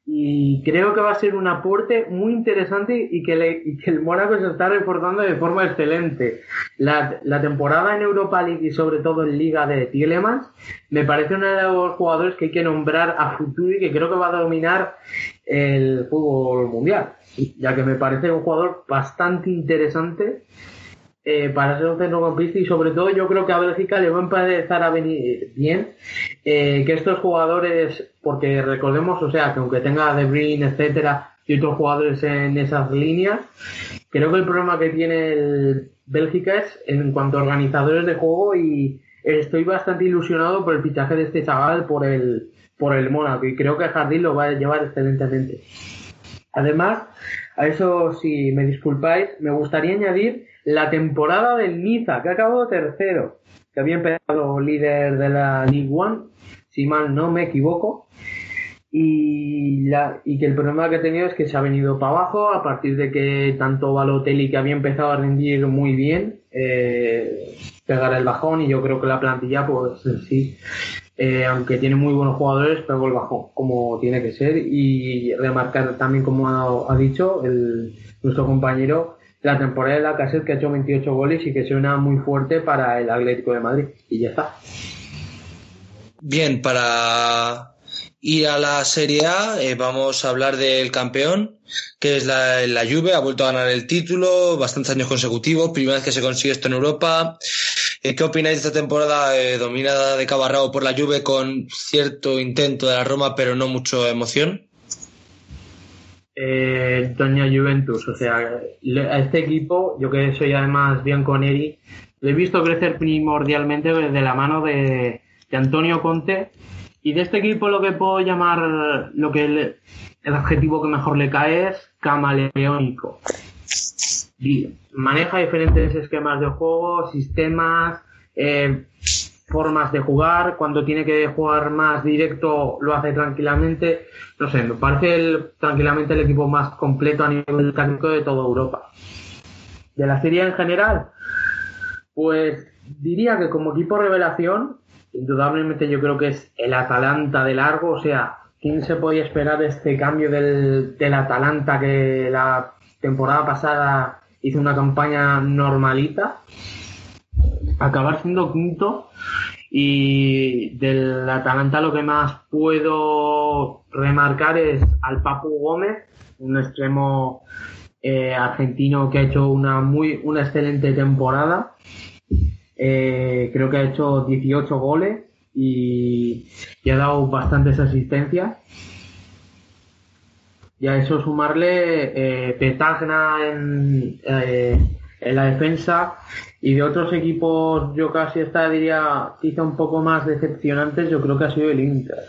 Y creo que va a ser un aporte muy interesante y que, le, y que el Mónaco se está reforzando de forma excelente. La, temporada en Europa League y sobre todo en Liga de Tielemans me parece uno de los jugadores que hay que nombrar a futuro y que creo que va a dominar el fútbol mundial. Ya que me parece un jugador bastante interesante eh, para ser un centrocampista y sobre todo yo creo que a Bélgica le va a empezar a venir bien eh, que estos jugadores, porque recordemos, o sea, que aunque tenga De Bruyne, etcétera, y otros jugadores en esas líneas, creo que el problema que tiene el Bélgica es en cuanto a organizadores de juego y estoy bastante ilusionado por el fichaje de este chaval por el por el Mónaco y creo que Jardín lo va a llevar excelentemente. Además, a eso si me disculpáis, me gustaría añadir la temporada del Niza, que ha acabado tercero, que había empezado líder de la League One, si mal no me equivoco, y, la, y que el problema que ha tenido es que se ha venido para abajo a partir de que tanto Balotelli, que había empezado a rendir muy bien, eh, pegar el bajón, y yo creo que la plantilla, pues sí, eh, aunque tiene muy buenos jugadores, pegó el bajón, como tiene que ser, y remarcar también, como ha, ha dicho el, nuestro compañero, la temporada de la Cassette que ha hecho 28 goles y que suena muy fuerte para el Atlético de Madrid. Y ya está. Bien, para ir a la Serie A, eh, vamos a hablar del campeón, que es la, la Juve, ha vuelto a ganar el título, bastantes años consecutivos, primera vez que se consigue esto en Europa. Eh, ¿Qué opináis de esta temporada eh, dominada de rabo por la Juve con cierto intento de la Roma, pero no mucha emoción? Eh, Doña Juventus. O sea, a este equipo, yo que soy además Bianconeri, lo he visto crecer primordialmente de la mano de, Antonio Conte. Y de este equipo lo que puedo llamar, lo que el adjetivo que mejor le cae es camaleónico. Y maneja diferentes esquemas de juego, sistemas, eh, formas de jugar. Cuando tiene que jugar más directo, lo hace tranquilamente. No sé, me parece el- tranquilamente el equipo más completo a nivel táctico de toda Europa. De la serie en general, pues diría que como equipo revelación, indudablemente yo creo que es el Atalanta de largo. O sea, ¿quién se podía esperar este cambio del, del Atalanta que la temporada pasada hizo una campaña normalita? acabar siendo quinto y del Atalanta lo que más puedo remarcar es al Papu Gómez, un extremo eh, argentino que ha hecho una muy una excelente temporada. Eh, creo que ha hecho 18 goles y, y ha dado bastantes asistencias. Y a eso sumarle eh, Petagna en, en la defensa y de otros equipos yo casi esta diría quizá un poco más decepcionantes yo creo que ha sido el Inter.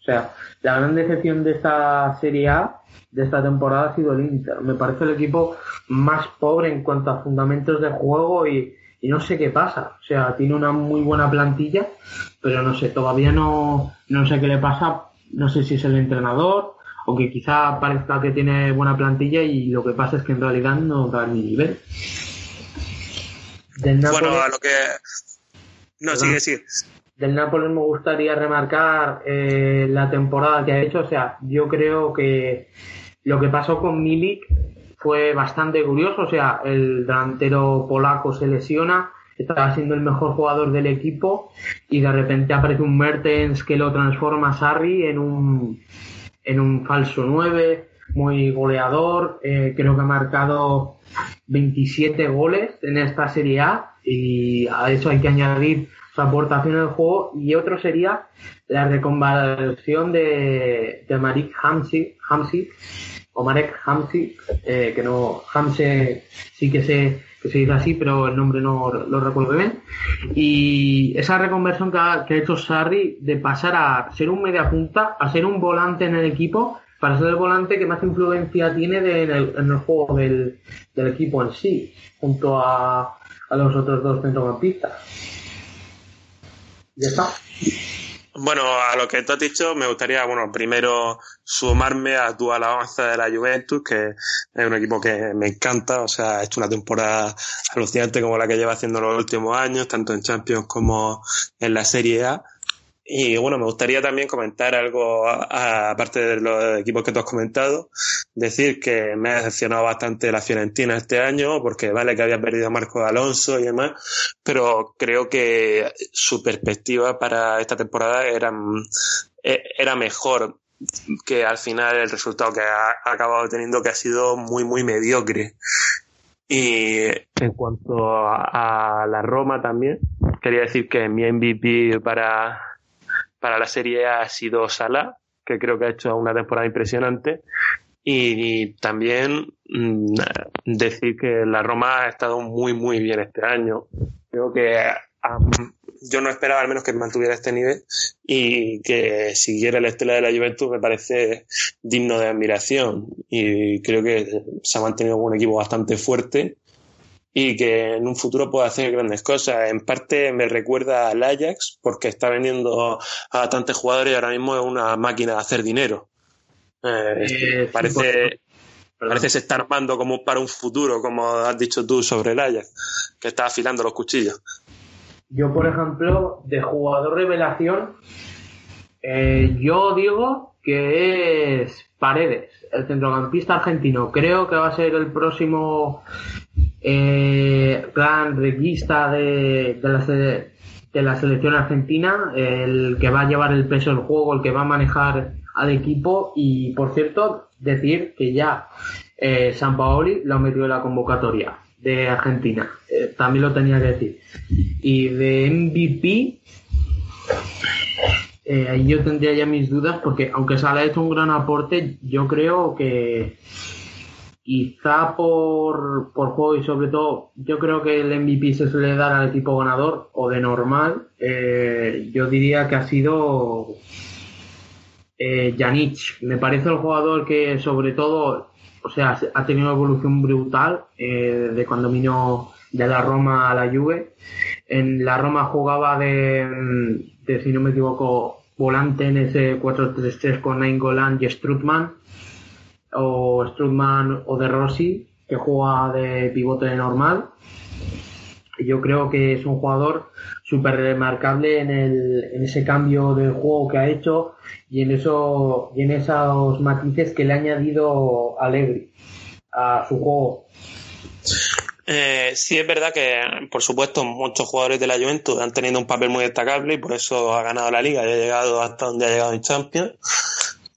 O sea, la gran decepción de esta Serie A de esta temporada ha sido el Inter. Me parece el equipo más pobre en cuanto a fundamentos de juego y, y no sé qué pasa. O sea, tiene una muy buena plantilla, pero no sé, todavía no, no sé qué le pasa. No sé si es el entrenador o que quizá parezca que tiene buena plantilla y lo que pasa es que en realidad no da ni nivel. Del Bueno, Nápoles- a lo que. No, Perdón. sigue, sigue. del Nápoles me gustaría remarcar eh, la temporada que ha hecho. O sea, yo creo que lo que pasó con Milik fue bastante curioso. O sea, el delantero polaco se lesiona, estaba siendo el mejor jugador del equipo y de repente aparece un Mertens que lo transforma a Sarri en un, en un falso 9, muy goleador. eh, creo que ha marcado 27 goles en esta Serie A y a eso hay que añadir su aportación al juego y otro sería la reconversión de, de Marek Hamsik o Marek Hamsik, eh, que no, Hamse sí que sé que se dice así, pero el nombre no lo recuerdo bien. Y esa reconversión que ha, que ha hecho Sarri de pasar a ser un media punta, a ser un volante en el equipo, para ser el volante que más influencia tiene en, el, en el juego del, del equipo en sí, junto a, a los otros dos centrocampistas. Ya está. Bueno, a lo que tú has dicho, me gustaría, bueno, primero sumarme a tu alabanza de la Juventus, que es un equipo que me encanta, o sea, ha hecho una temporada alucinante como la que lleva haciendo los últimos años, tanto en Champions como en la Serie A. Y bueno, me gustaría también comentar algo, aparte de los equipos que tú has comentado, decir que me ha decepcionado bastante la Fiorentina este año, porque vale que había perdido a Marco Alonso y demás, pero creo que su perspectiva para esta temporada era, eh, era mejor que al final el resultado que ha, acabado teniendo que ha sido muy muy mediocre. Y en cuanto a la Roma también quería decir que mi MVP para para la Serie A ha sido Salah que creo que ha hecho una temporada impresionante. Y, también mm, decir que la Roma ha estado muy muy bien este año. Creo que am, yo no esperaba al menos que mantuviera este nivel y que siguiera la estela de la Juventus me parece digno de admiración. Y creo que se ha mantenido un equipo bastante fuerte y que en un futuro puede hacer grandes cosas. En parte me recuerda al Ajax porque está vendiendo a bastantes jugadores y ahora mismo es una máquina de hacer dinero. Eh, Eh, sí, parece, parece se está armando como para un futuro, como has dicho tú sobre el Ajax, que está afilando los cuchillos. Yo, por ejemplo, de jugador revelación, eh, yo digo que es Paredes, el centrocampista argentino. Creo que va a ser el próximo eh, gran requista de, de, la, de la selección argentina, el que va a llevar el peso del juego, el que va a manejar al equipo y, por cierto, decir que ya eh, San Paoli lo metió en la convocatoria de Argentina. Eh, también lo tenía que decir. Y de MVP, eh, ahí yo tendría ya mis dudas porque aunque Salah ha hecho un gran aporte, yo creo que quizá por, por juego y sobre todo yo creo que el MVP se suele dar al equipo ganador o de normal. eh, yo diría que ha sido eh, Janic. Me parece el jugador que sobre todo, o sea, ha tenido una evolución brutal eh, de cuando vino de la Roma a la Juve. En la Roma jugaba de, de, si no me equivoco, volante en ese 4-3-3 con Nainggolan y Strutman, o Strutman o de Rossi, que juega de pivote normal. Yo creo que es un jugador súper remarcable en, el, en ese cambio de juego que ha hecho y en, eso, y en esos matices que le ha añadido Allegri a su juego. Eh, sí es verdad que, por supuesto, muchos jugadores de la Juventus han tenido un papel muy destacable y por eso ha ganado la liga y ha llegado hasta donde ha llegado en Champions.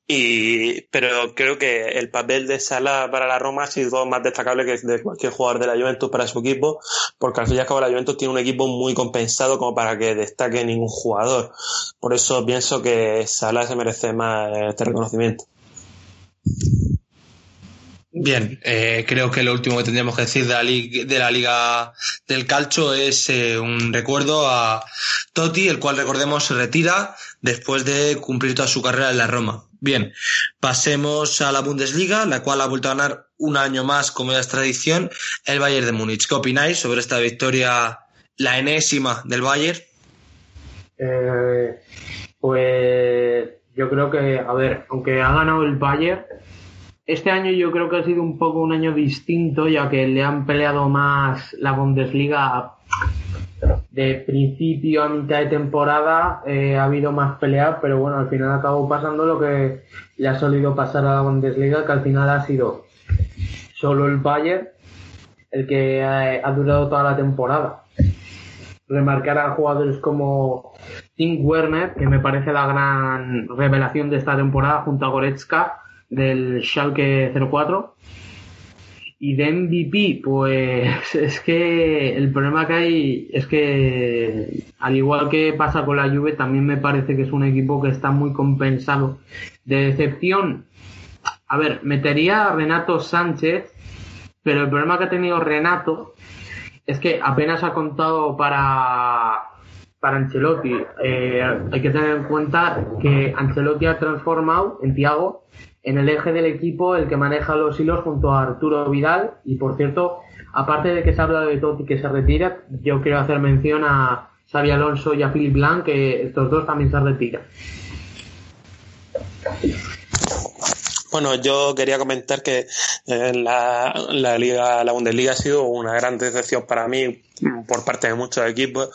Y, pero creo que el papel de Salah para la Roma ha sido más destacable que de cualquier jugador de la Juventus para su equipo, porque al fin y al cabo la Juventus tiene un equipo muy compensado como para que destaque ningún jugador. Por eso pienso que Salah se merece más este reconocimiento. Bien, eh, creo que lo último que tendríamos que decir de la, lig- de la Liga del Calcio es eh, un recuerdo a Totti, el cual recordemos se retira después de cumplir toda su carrera en la Roma. Bien, pasemos a la Bundesliga, la cual ha vuelto a ganar un año más, como ya es tradición, el Bayern de Múnich. ¿Qué opináis sobre esta victoria, la enésima del Bayern? Eh, pues yo creo que, a ver, aunque ha ganado el Bayern, este año yo creo que ha sido un poco un año distinto, ya que le han peleado más la Bundesliga de principio a mitad de temporada. eh, ha habido más pelea, pero bueno, al final acabó pasando lo que le ha solido pasar a la Bundesliga, que al final ha sido solo el Bayern el que eh, ha durado toda la temporada remarcar a jugadores como Tim Werner, que me parece la gran revelación de esta temporada, junto a Goretzka del Schalke 04. Y de MVP, pues es que el problema que hay es que, al igual que pasa con la Juve, también me parece que es un equipo que está muy compensado. De decepción, a ver, metería a Renato Sánchez, pero el problema que ha tenido Renato es que apenas ha contado para, para Ancelotti. Eh, hay que tener en cuenta que Ancelotti ha transformado en Thiago en el eje del equipo, el que maneja los hilos junto a Arturo Vidal. Y por cierto, aparte de que se habla de Totti que se retira, yo quiero hacer mención a Xavi Alonso y a Philip Blanc, que estos dos también se retiran. Bueno, yo quería comentar que eh, la, la liga, la Bundesliga ha sido una gran decepción para mí mm, por parte de muchos equipos,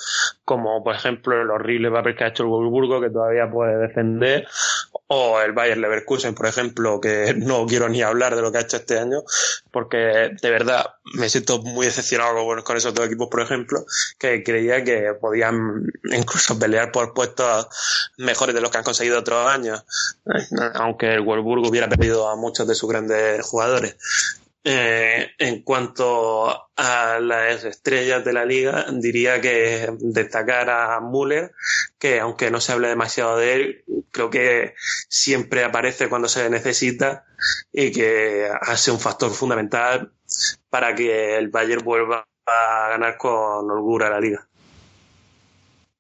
como por ejemplo el horrible papel que ha hecho el Wolfsburgo, que todavía puede defender, o el Bayern Leverkusen, por ejemplo, que no quiero ni hablar de lo que ha hecho este año, porque de verdad me siento muy decepcionado con, esos dos equipos, por ejemplo, que creía que podían incluso pelear por puestos mejores de los que han conseguido otros años, aunque el Wolfsburgo hubiera perdido a muchos de sus grandes jugadores. Eh, en cuanto a las estrellas de la liga, diría que destacar a Müller, que aunque no se hable demasiado de él, creo que siempre aparece cuando se necesita y que hace un factor fundamental para que el Bayern vuelva a ganar con holgura la liga.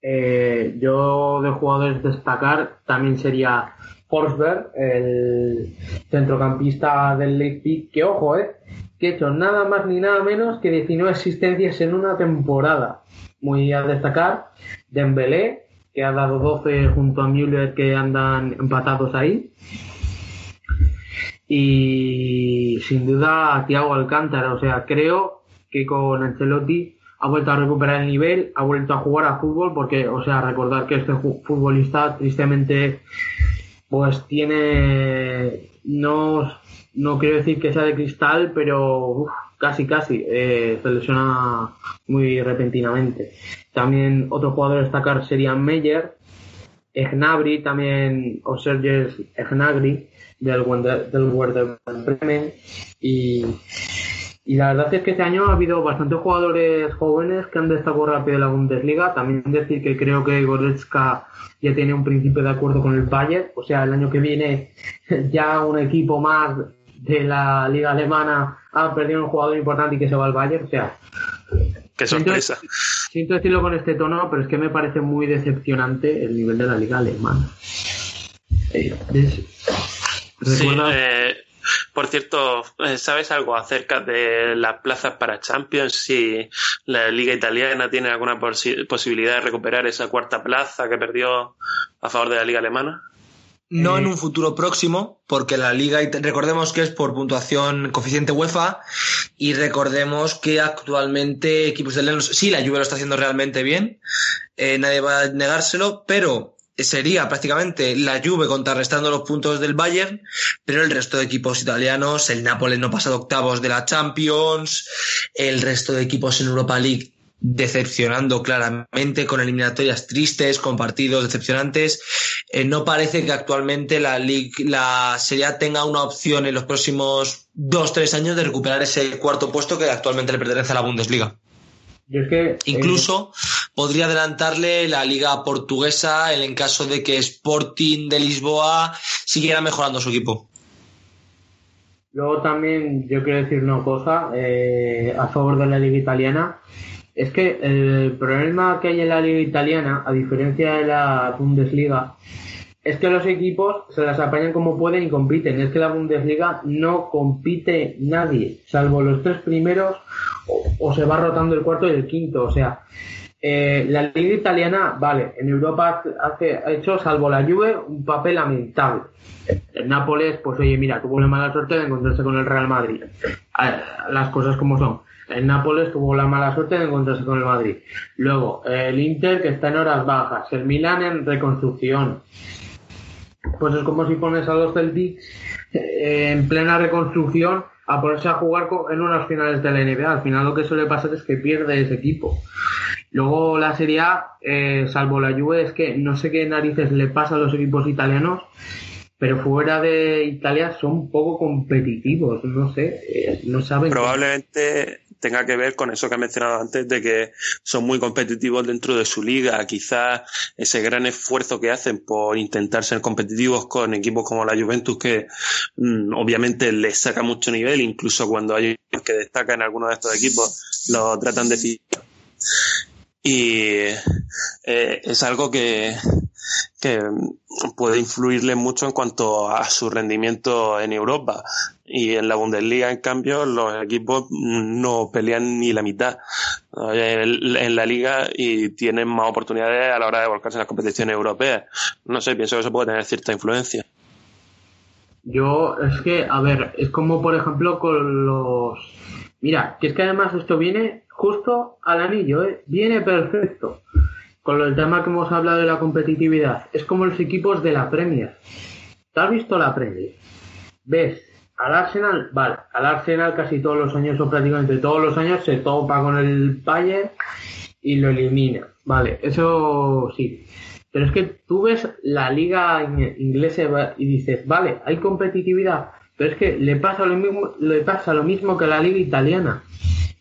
Eh, yo de jugadores destacar también sería Forsberg, el centrocampista del Leipzig, que ojo, eh, que ha hecho nada más ni nada menos que 19 asistencias en una temporada. Muy a destacar, Dembélé, que ha dado 12 junto a Müller, que andan empatados ahí. Y sin duda Thiago Alcántara, o sea, creo que con Ancelotti ha vuelto a recuperar el nivel, ha vuelto a jugar a fútbol, porque, o sea, recordar que este futbolista tristemente pues tiene, no, no quiero decir que sea de cristal, pero casi, casi, eh, se lesiona muy repentinamente. También otro jugador a destacar sería Meyer, Egnabri, también, o Sergej Egnabri, del, Wender- del Werder Bremen, y, y la verdad es que este año ha habido bastantes jugadores jóvenes que han destacado rápido en la Bundesliga. También decir que creo que Goretzka ya tiene un principio de acuerdo con el Bayern. O sea, el año que viene ya un equipo más de la liga alemana ha perdido un jugador importante y que se va al Bayern. O sea, Qué sorpresa. siento decirlo con este tono, pero es que me parece muy decepcionante el nivel de la liga alemana. Eh, es- Sí, eh, por cierto, eh, ¿sabes algo acerca de las plazas para Champions? Si la liga italiana tiene alguna posi- posibilidad de recuperar esa cuarta plaza que perdió a favor de la liga alemana. No Eh, en un futuro próximo, porque la liga, recordemos que es por puntuación coeficiente UEFA, y recordemos que actualmente equipos italianos, sí, la Juve lo está haciendo realmente bien, eh, nadie va a negárselo, pero sería prácticamente la Juve contrarrestando los puntos del Bayern, pero el resto de equipos italianos, el Nápoles no pasa de octavos de la Champions, el resto de equipos en Europa League decepcionando claramente con eliminatorias tristes, con partidos decepcionantes. Eh, no parece que actualmente la Liga, la Serie A tenga una opción en los próximos dos, tres años de recuperar ese cuarto puesto que actualmente le pertenece a la Bundesliga. yo es que, eh, Incluso podría adelantarle la liga portuguesa en caso de que Sporting de Lisboa siguiera mejorando su equipo. Luego también yo quiero decir una cosa eh, a favor de la liga italiana. Es que el problema que hay en la liga italiana, a diferencia de la Bundesliga, es que los equipos se las apañan como pueden y compiten. Es que la Bundesliga no compite nadie, salvo los tres primeros, o se va rotando el cuarto y el quinto. O sea, eh, la liga italiana, vale, en Europa hace, ha hecho, salvo la Juve, un papel lamentable. El Nápoles, pues oye, mira, tuvo la mala suerte de encontrarse con el Real Madrid. Las cosas como son. El Nápoles tuvo la mala suerte de encontrarse con el Madrid. Luego, el Inter, que está en horas bajas. El Milan en reconstrucción. Pues es como si pones a los Celtics eh, en plena reconstrucción a ponerse a jugar en unas finales de la NBA. Al final lo que suele pasar es que pierde ese equipo. Luego la Serie A, eh, salvo la Juve, es que no sé qué narices le pasa a los equipos italianos, pero fuera de Italia son poco competitivos, no sé, eh, no saben. Probablemente tenga que ver con eso que he mencionado antes de que son muy competitivos dentro de su liga. Quizás ese gran esfuerzo que hacen por intentar ser competitivos con equipos como la Juventus que mm, obviamente les saca mucho nivel, incluso cuando hay equipos que destacan algunos de estos equipos, lo tratan de decir. Y eh, es algo que, que puede influirle mucho en cuanto a su rendimiento en Europa. Y en la Bundesliga, en cambio, los equipos no pelean ni la mitad en la liga y tienen más oportunidades a la hora de volcarse en las competiciones europeas. No sé, pienso que eso puede tener cierta influencia. Yo, es que, a ver, es como por ejemplo con los... Mira, que es que además esto viene justo al anillo, ¿eh? Viene perfecto. Con el tema que hemos hablado de la competitividad. Es como los equipos de la Premier. ¿Te has visto la Premier? ¿Ves? Al Arsenal, vale, al Arsenal casi todos los años o prácticamente todos los años se topa con el Bayern y lo elimina. Vale, eso sí. Pero es que tú ves la liga in- inglesa y dices, vale, hay competitividad, pero es que le pasa lo mismo, le pasa lo mismo que la liga italiana.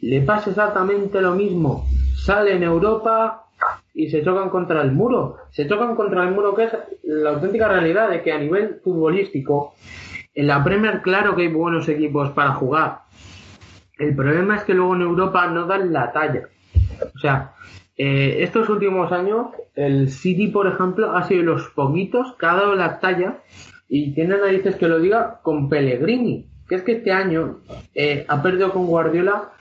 Le pasa exactamente lo mismo. Sale en Europa y se chocan contra el muro. Se chocan contra el muro que es la auténtica realidad de que a nivel futbolístico, en la Premier claro que hay buenos equipos para jugar. El problema es que luego en Europa no dan la talla. O sea, eh, estos últimos años, el City, por ejemplo, ha sido los poquitos que ha dado la talla y tiene narices que lo diga con Pellegrini. Que es que este año eh, ha perdido con Guardiola.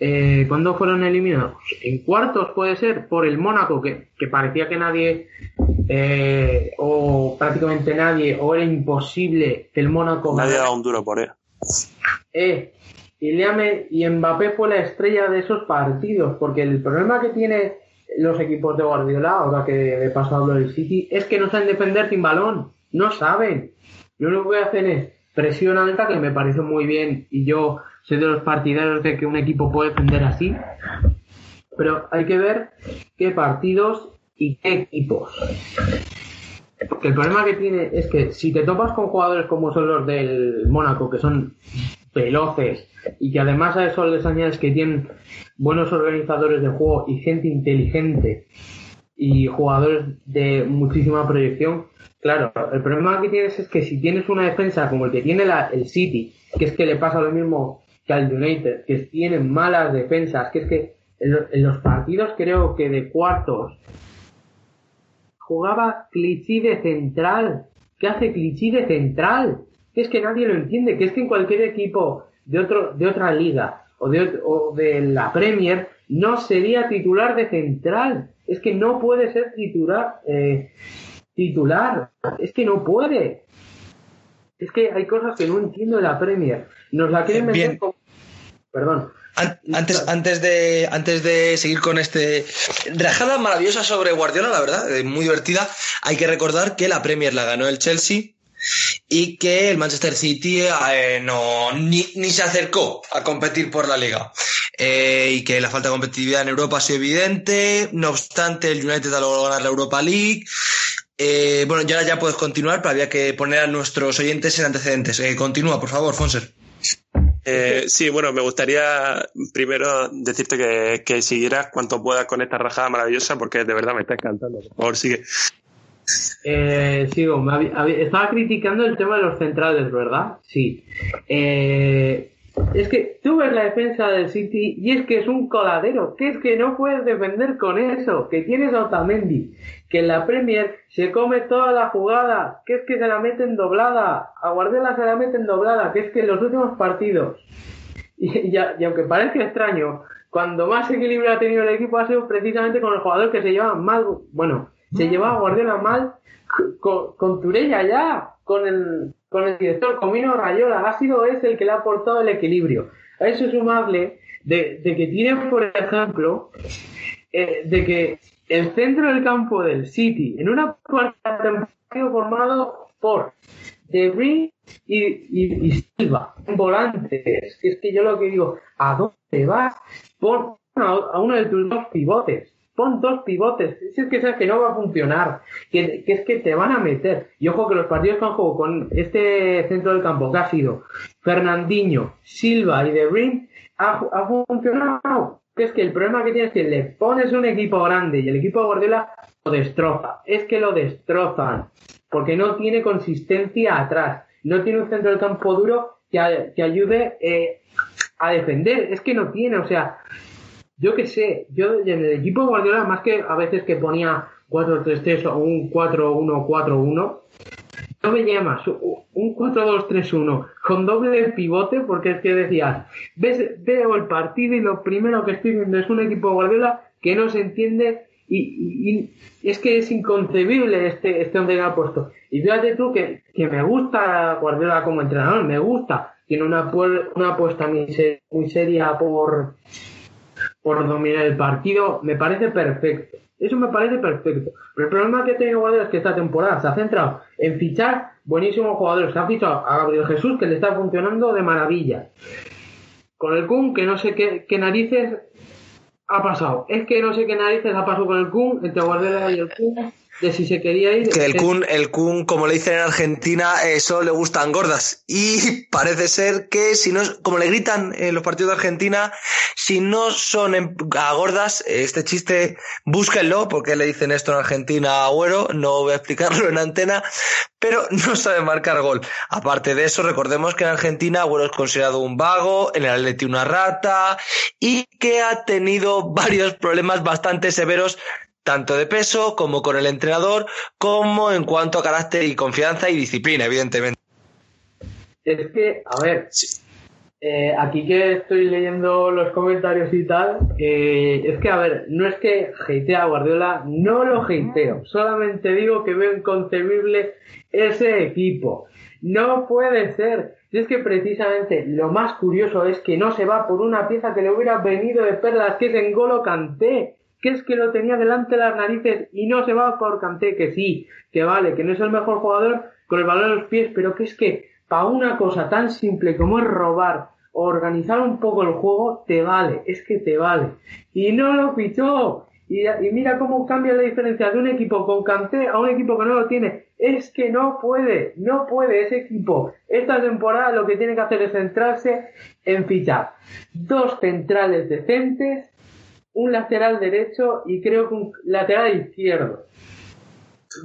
Eh, ¿Cuándo fueron eliminados? En cuartos puede ser por el Mónaco, que, que parecía que nadie, eh, o prácticamente nadie, o era imposible que el Mónaco Nadie ha dado un duro por él. Eh, y Liame y Mbappé fue la estrella de esos partidos, porque el problema que tiene los equipos de Guardiola, ahora que de paso hablo del City, es que no saben defender sin balón. no saben. Lo único que hacen es presión alta, que me parece muy bien, y yo soy de los partidarios de que un equipo puede defender así, pero hay que ver qué partidos y qué equipos. Porque el problema que tiene es que si te topas con jugadores como son los del Mónaco, que son veloces y que además a eso les añades que tienen buenos organizadores de juego y gente inteligente y jugadores de muchísima proyección, claro, el problema que tienes es que si tienes una defensa como el que tiene el City, que es que le pasa lo mismo que al United, que tienen malas defensas, que es que en, lo- en los partidos creo que de cuartos jugaba Clichy de central. ¿Qué hace Clichy de central? Que es que nadie lo entiende, que es que en cualquier equipo de otro, de otra liga o de, o de la Premier no sería titular de central. Es que no puede ser titular, eh, titular. Es que no puede. Es que hay cosas que no entiendo de la Premier. Nos la quieren meter como... Perdón. An- Antes, antes, de, antes de seguir con este rajada maravillosa sobre Guardiola, la verdad, eh, muy divertida, hay que recordar que la Premier la ganó el Chelsea y que el Manchester City eh, no ni, ni se acercó a competir por la liga Eh, y que la falta de competitividad en Europa ha sido evidente. No obstante, el United ha logrado ganar la Europa League. Eh, bueno, ya ya puedes continuar, pero había que poner a nuestros oyentes en antecedentes. Continúa, por favor, Fonser. Eh, sí, bueno, me gustaría primero decirte que, que siguieras cuanto puedas con esta rajada maravillosa porque de verdad me está encantando. Por favor, sigue. Eh, sigo, estaba criticando el tema de los centrales, ¿verdad? Sí. Eh, es que tú ves la defensa del City y es que es un coladero, que es que no puedes defender con eso, que tienes a Otamendi, que en la Premier se come toda la jugada, que es que se la meten doblada, a Guardiola se la meten doblada, que es que en los últimos partidos, y, y aunque parezca extraño, cuando más equilibrio ha tenido el equipo ha sido precisamente con el jugador que se lleva mal, bueno, se llevaba a Guardiola mal con, con Turella ya, con el, con el director, con Mino Rayola, ha sido ese el que le ha aportado el equilibrio. A eso sumarle de, de que tienen, por ejemplo, eh, de que el centro del campo del City, en una cuarta temporada, formado por De Bruyne y, Silva, volantes. Es que yo lo que digo, ¿a dónde vas? Pon a, a uno de tus dos pivotes. Pon dos pivotes. Si es que sabes que no va a funcionar. Que, es que te van a meter. Y ojo que los partidos que han jugado con este centro del campo, que ha sido Fernandinho, Silva y De Bruyne, ha, funcionado. Que es que el problema que tienes es que le pones un equipo grande y el equipo de Guardiola lo destroza. Es que lo destrozan. Porque no tiene consistencia atrás. No tiene un centro del campo duro que, que ayude eh, a defender. Es que no tiene, o sea, yo qué sé, yo en el equipo de Guardiola, más que a veces que ponía 4-3-3 o un 4-1-4-1, no me llamas un 4-2-3-1 con doble pivote porque es que decías, ves, veo el partido y lo primero que estoy viendo es un equipo de Guardiola que no se entiende y, y- y es que es inconcebible este, este hombre que ha puesto. Y fíjate tú que, que me gusta Guardiola como entrenador, me gusta. Tiene una, una apuesta muy, muy seria por, por dominar el partido, me parece perfecto. Eso me parece perfecto. Pero el problema que tiene Guardiola es que esta temporada se ha centrado en fichar buenísimos jugadores. Se ha fichado a Gabriel Jesús, que le está funcionando de maravilla. Con el Kun, que no sé qué, qué narices ha pasado. Es que no sé qué narices ha pasado con el Kun, entre Guardiola y el Kun, de si se quería ir. Que el Kun, el Kun, como le dicen en Argentina, eh, solo le gustan gordas. Y parece ser que si no, como le gritan en los partidos de Argentina, si no son en- a gordas, este chiste, búsquenlo, porque le dicen esto en Argentina a Agüero, no voy a explicarlo en antena, pero no sabe marcar gol. Aparte de eso, recordemos que en Argentina Agüero es considerado un vago, en el Atleti una rata, y que ha tenido varios problemas bastante severos tanto de peso como con el entrenador, como en cuanto a carácter y confianza y disciplina, evidentemente. Es que, a ver, eh, aquí que estoy leyendo los comentarios y tal, eh, es que, a ver, no es que hatee a Guardiola, no lo hateo, solamente digo que veo inconcebible ese equipo. No puede ser. Y es que precisamente lo más curioso es que no se va por una pieza que le hubiera venido de perlas, que es Engolo Kanté, que es que lo tenía delante de las narices y no se va por Kanté, que sí, que vale, que no es el mejor jugador, con el balón en los pies, pero que es que para una cosa tan simple como es robar o organizar un poco el juego, te vale, es que te vale. Y no lo fichó. Y, y mira cómo cambia la diferencia de un equipo con Kanté a un equipo que no lo tiene. Es que no puede, no puede ese equipo. Esta temporada lo que tiene que hacer es centrarse en fichar dos centrales decentes, un lateral derecho y creo que un lateral izquierdo.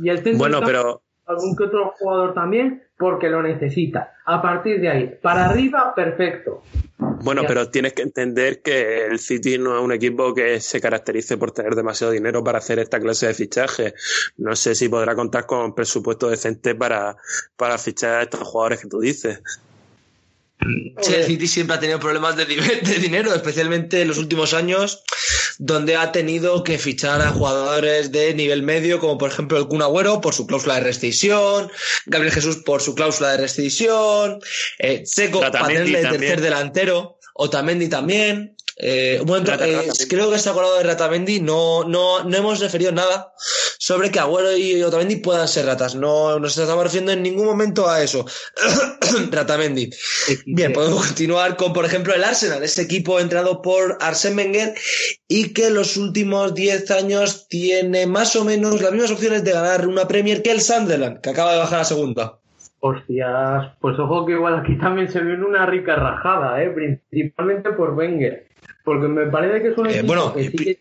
Y el centro Bueno, pero algún que otro jugador también porque lo necesita. A partir de ahí, para arriba, perfecto. Bueno, pero tienes que entender que el City no es un equipo que se caracterice por tener demasiado dinero para hacer esta clase de fichaje. No sé si podrá contar con presupuesto decente para, para fichar a estos jugadores que tú dices. Sí, el City siempre ha tenido problemas de, di- de dinero, especialmente en los últimos años, donde ha tenido que fichar a jugadores de nivel medio, como por ejemplo el Kun Agüero por su cláusula de rescisión, Gabriel Jesús por su cláusula de rescisión, eh, Seco para tenerle de tercer delantero, Otamendi también. Eh, un momento, Rata- eh, Ratamendi. creo que se ha acordado de Ratamendi, no, no, no hemos referido nada sobre que Agüero y Otamendi puedan ser ratas. No nos estamos refiriendo en ningún momento a eso. Ratamendi. Bien, podemos continuar con, por ejemplo, el Arsenal, ese equipo entrenado por Arsène Wenger y que en los últimos 10 años tiene más o menos las mismas opciones de ganar una Premier que el Sunderland, que acaba de bajar a segunda. Hostias, pues ojo que igual aquí también se viene una rica rajada, ¿eh? principalmente por Wenger. Porque me parece que es un Eh, equipo bueno, que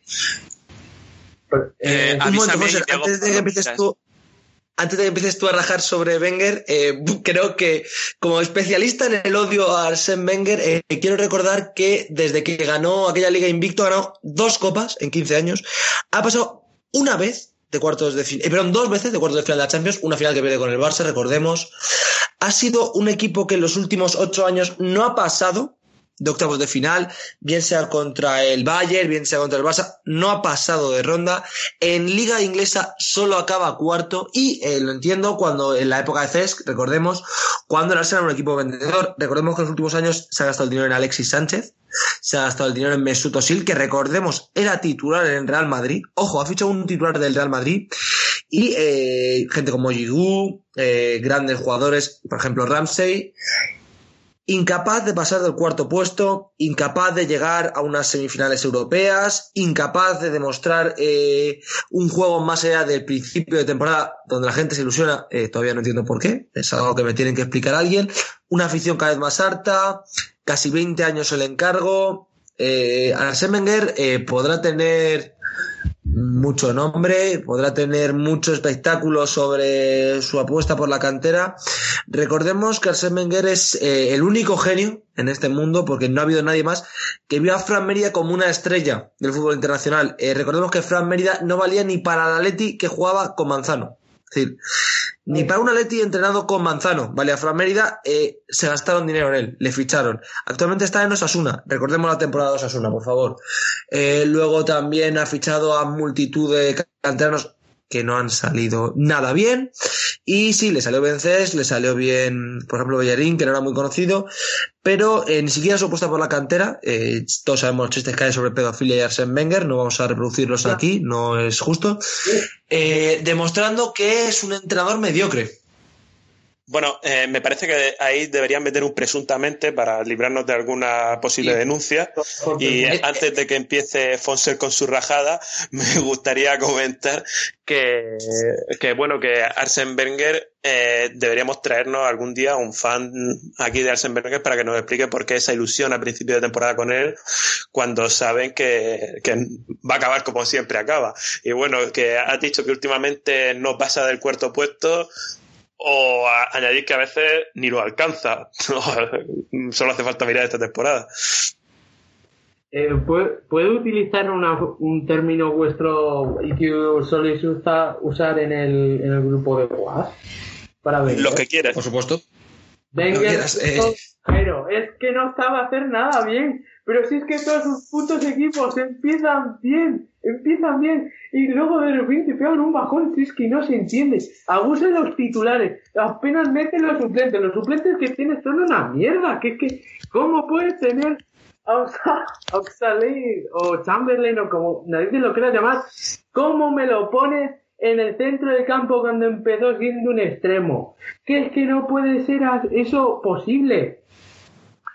Eh, eh, un momento, José, antes de que empieces tú, antes de que empieces tú a rajar sobre Wenger, eh, creo que como especialista en el odio a Arsène Wenger, eh, quiero recordar que desde que ganó aquella liga invicto, ha ganado dos copas en 15 años, ha pasado una vez de cuartos de final, perdón, dos veces de cuartos de final de la Champions, una final que pierde con el Barça, recordemos. Ha sido un equipo que en los últimos ocho años no ha pasado de octavos de final, bien sea contra el Bayern, bien sea contra el Barça, no ha pasado de ronda. En Liga Inglesa solo acaba cuarto y eh, lo entiendo cuando en la época de Cesc, recordemos, cuando el Arsenal era un equipo vendedor, recordemos que en los últimos años se ha gastado el dinero en Alexis Sánchez, se ha gastado el dinero en Mesut Özil, que recordemos era titular en Real Madrid, ojo, ha fichado un titular del Real Madrid y eh, gente como Giroud, eh, grandes jugadores, por ejemplo Ramsey, incapaz de pasar del cuarto puesto, incapaz de llegar a unas semifinales europeas, incapaz de demostrar eh, un juego más allá del principio de temporada donde la gente se ilusiona, eh, todavía no entiendo por qué, es algo que me tienen que explicar alguien, una afición cada vez más harta, casi 20 años el encargo, eh, Arsène Wenger eh, podrá tener mucho nombre, podrá tener mucho espectáculo sobre su apuesta por la cantera. Recordemos que Arsène Wenger es eh, el único genio en este mundo, porque no ha habido nadie más, que vio a Fran Mérida como una estrella del fútbol internacional. Eh, recordemos que Fran Mérida no valía ni para el Atleti que jugaba con Manzano. Es decir, ni para un Atleti entrenado con Manzano, vale, a Fran Mérida eh, se gastaron dinero en él, le ficharon. Actualmente está en Osasuna, recordemos la temporada de Osasuna, por favor. Eh, luego también ha fichado a multitud de canteranos que no han salido nada bien. Y sí, le salió bien Cés, le salió bien, por ejemplo, Bellerín, que no era muy conocido, pero eh, ni siquiera su apuesta por la cantera. Eh, todos sabemos chistes que hay sobre pedofilia y Arsène Wenger, no vamos a reproducirlos aquí, no es justo. Eh, demostrando que es un entrenador mediocre. Bueno, eh, me parece que ahí deberían meter un presuntamente para librarnos de alguna posible Sí. denuncia. Y Eh, antes de que empiece Fonser con su rajada, me gustaría comentar que, que bueno, que Arsen Wenger eh, deberíamos traernos algún día un fan aquí de Arsen Wenger para que nos explique por qué esa ilusión a principio de temporada con él, cuando saben que, que va a acabar como siempre acaba. Y bueno, que has dicho que últimamente no pasa del cuarto puesto, o a- añadir que a veces ni lo alcanza. Solo hace falta mirar esta temporada. Eh, ¿puede, puede utilizar una- un término vuestro y que soléis usa- usar en el, en el grupo de WhatsApp? Para ver. Los que quieras. Por supuesto. Lo quieras, eh. pero es que no sabe hacer nada bien. Pero si es que todos sus putos equipos empiezan bien, empiezan bien, y luego de repente pegan un bajón, si es que no se entiende. Abusa los titulares, apenas meten los suplentes, los suplentes que tienes son una mierda, que es que, ¿cómo puedes tener a Oxa- Oxlade o Chamberlain o como nadie lo quiera llamar? ¿Cómo me lo pones en el centro del campo cuando empezó siendo un extremo. Que es que no puede ser eso posible.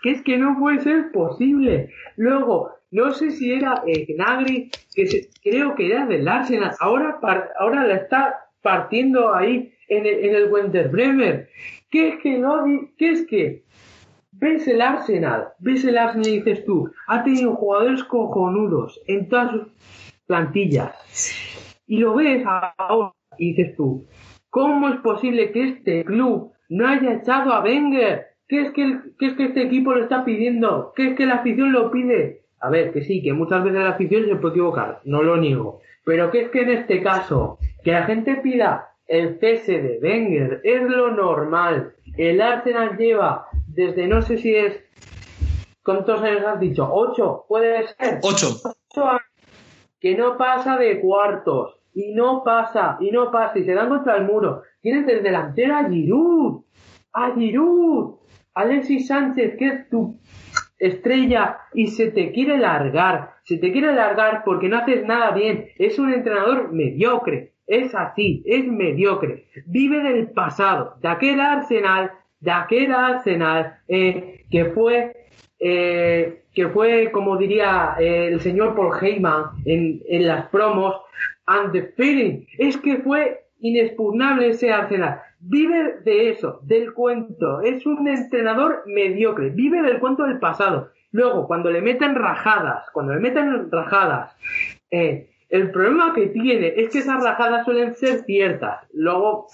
Que es que no puede ser posible. Luego, no sé si era eh, Gnagry, que se- creo que era del Arsenal. Ahora, par- ahora la está partiendo ahí en el, en el Werder Bremer. Que es que no, que es que ves el Arsenal, ves el Arsenal y dices tú, ha tenido jugadores cojonudos en todas sus plantillas. Y lo ves ahora y dices tú, ¿cómo es posible que este club no haya echado a Wenger? ¿Qué es que, el- qué es que este equipo lo está pidiendo? ¿Qué es que la afición lo pide? A ver, que sí, que muchas veces la afición se puede equivocar, no lo niego. Pero que es que en este caso, que la gente pida el cese de Wenger es lo normal. El Arsenal lleva desde no sé si es... ¿Cuántos años has dicho? ¿Ocho? ¿Puede ser? Ocho. ocho años que no pasa de cuartos y no pasa y no pasa y se dan contra el muro tienes del delantero a Giroud a Giroud Alexis Sánchez que es tu estrella y se te quiere largar se te quiere largar porque no haces nada bien. Es un entrenador mediocre es así es mediocre. Vive del pasado de aquel Arsenal de aquel Arsenal eh, que fue eh, que fue, como diría eh, el señor Paul Heyman en, las promos, and the feeling, es que fue inexpugnable ese Arsenal. Vive de eso, del cuento. Es un entrenador mediocre. Vive del cuento del pasado. Luego, cuando le meten rajadas, cuando le meten rajadas, eh, el problema que tiene es que esas rajadas suelen ser ciertas. Luego,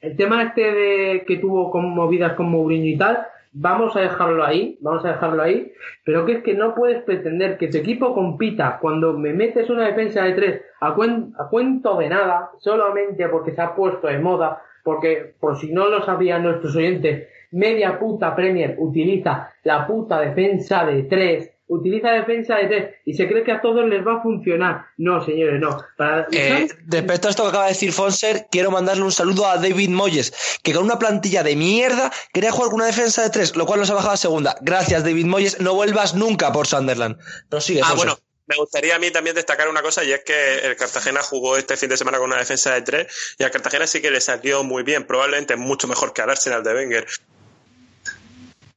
el tema este de que tuvo movidas con Mourinho y tal, vamos a dejarlo ahí, vamos a dejarlo ahí, pero que es que no puedes pretender que tu equipo compita cuando me metes una defensa de tres a, a cuento de nada, solamente porque se ha puesto de moda, porque por si no lo sabían nuestros oyentes, media puta Premier utiliza la puta defensa de tres, utiliza defensa de tres y se cree que a todos les va a funcionar. No, señores, no. Para, Eh, respecto a esto que acaba de decir Fonser, quiero mandarle un saludo a David Moyes, que con una plantilla de mierda quería jugar con una defensa de tres, lo cual nos ha bajado a segunda. Gracias, David Moyes. No vuelvas nunca por Sunderland. Pero sigue, Ah, Fonser. bueno, me gustaría a mí también destacar una cosa y es que el Cartagena jugó este fin de semana con una defensa de tres y al Cartagena sí que le salió muy bien, probablemente mucho mejor que al Arsenal de Wenger.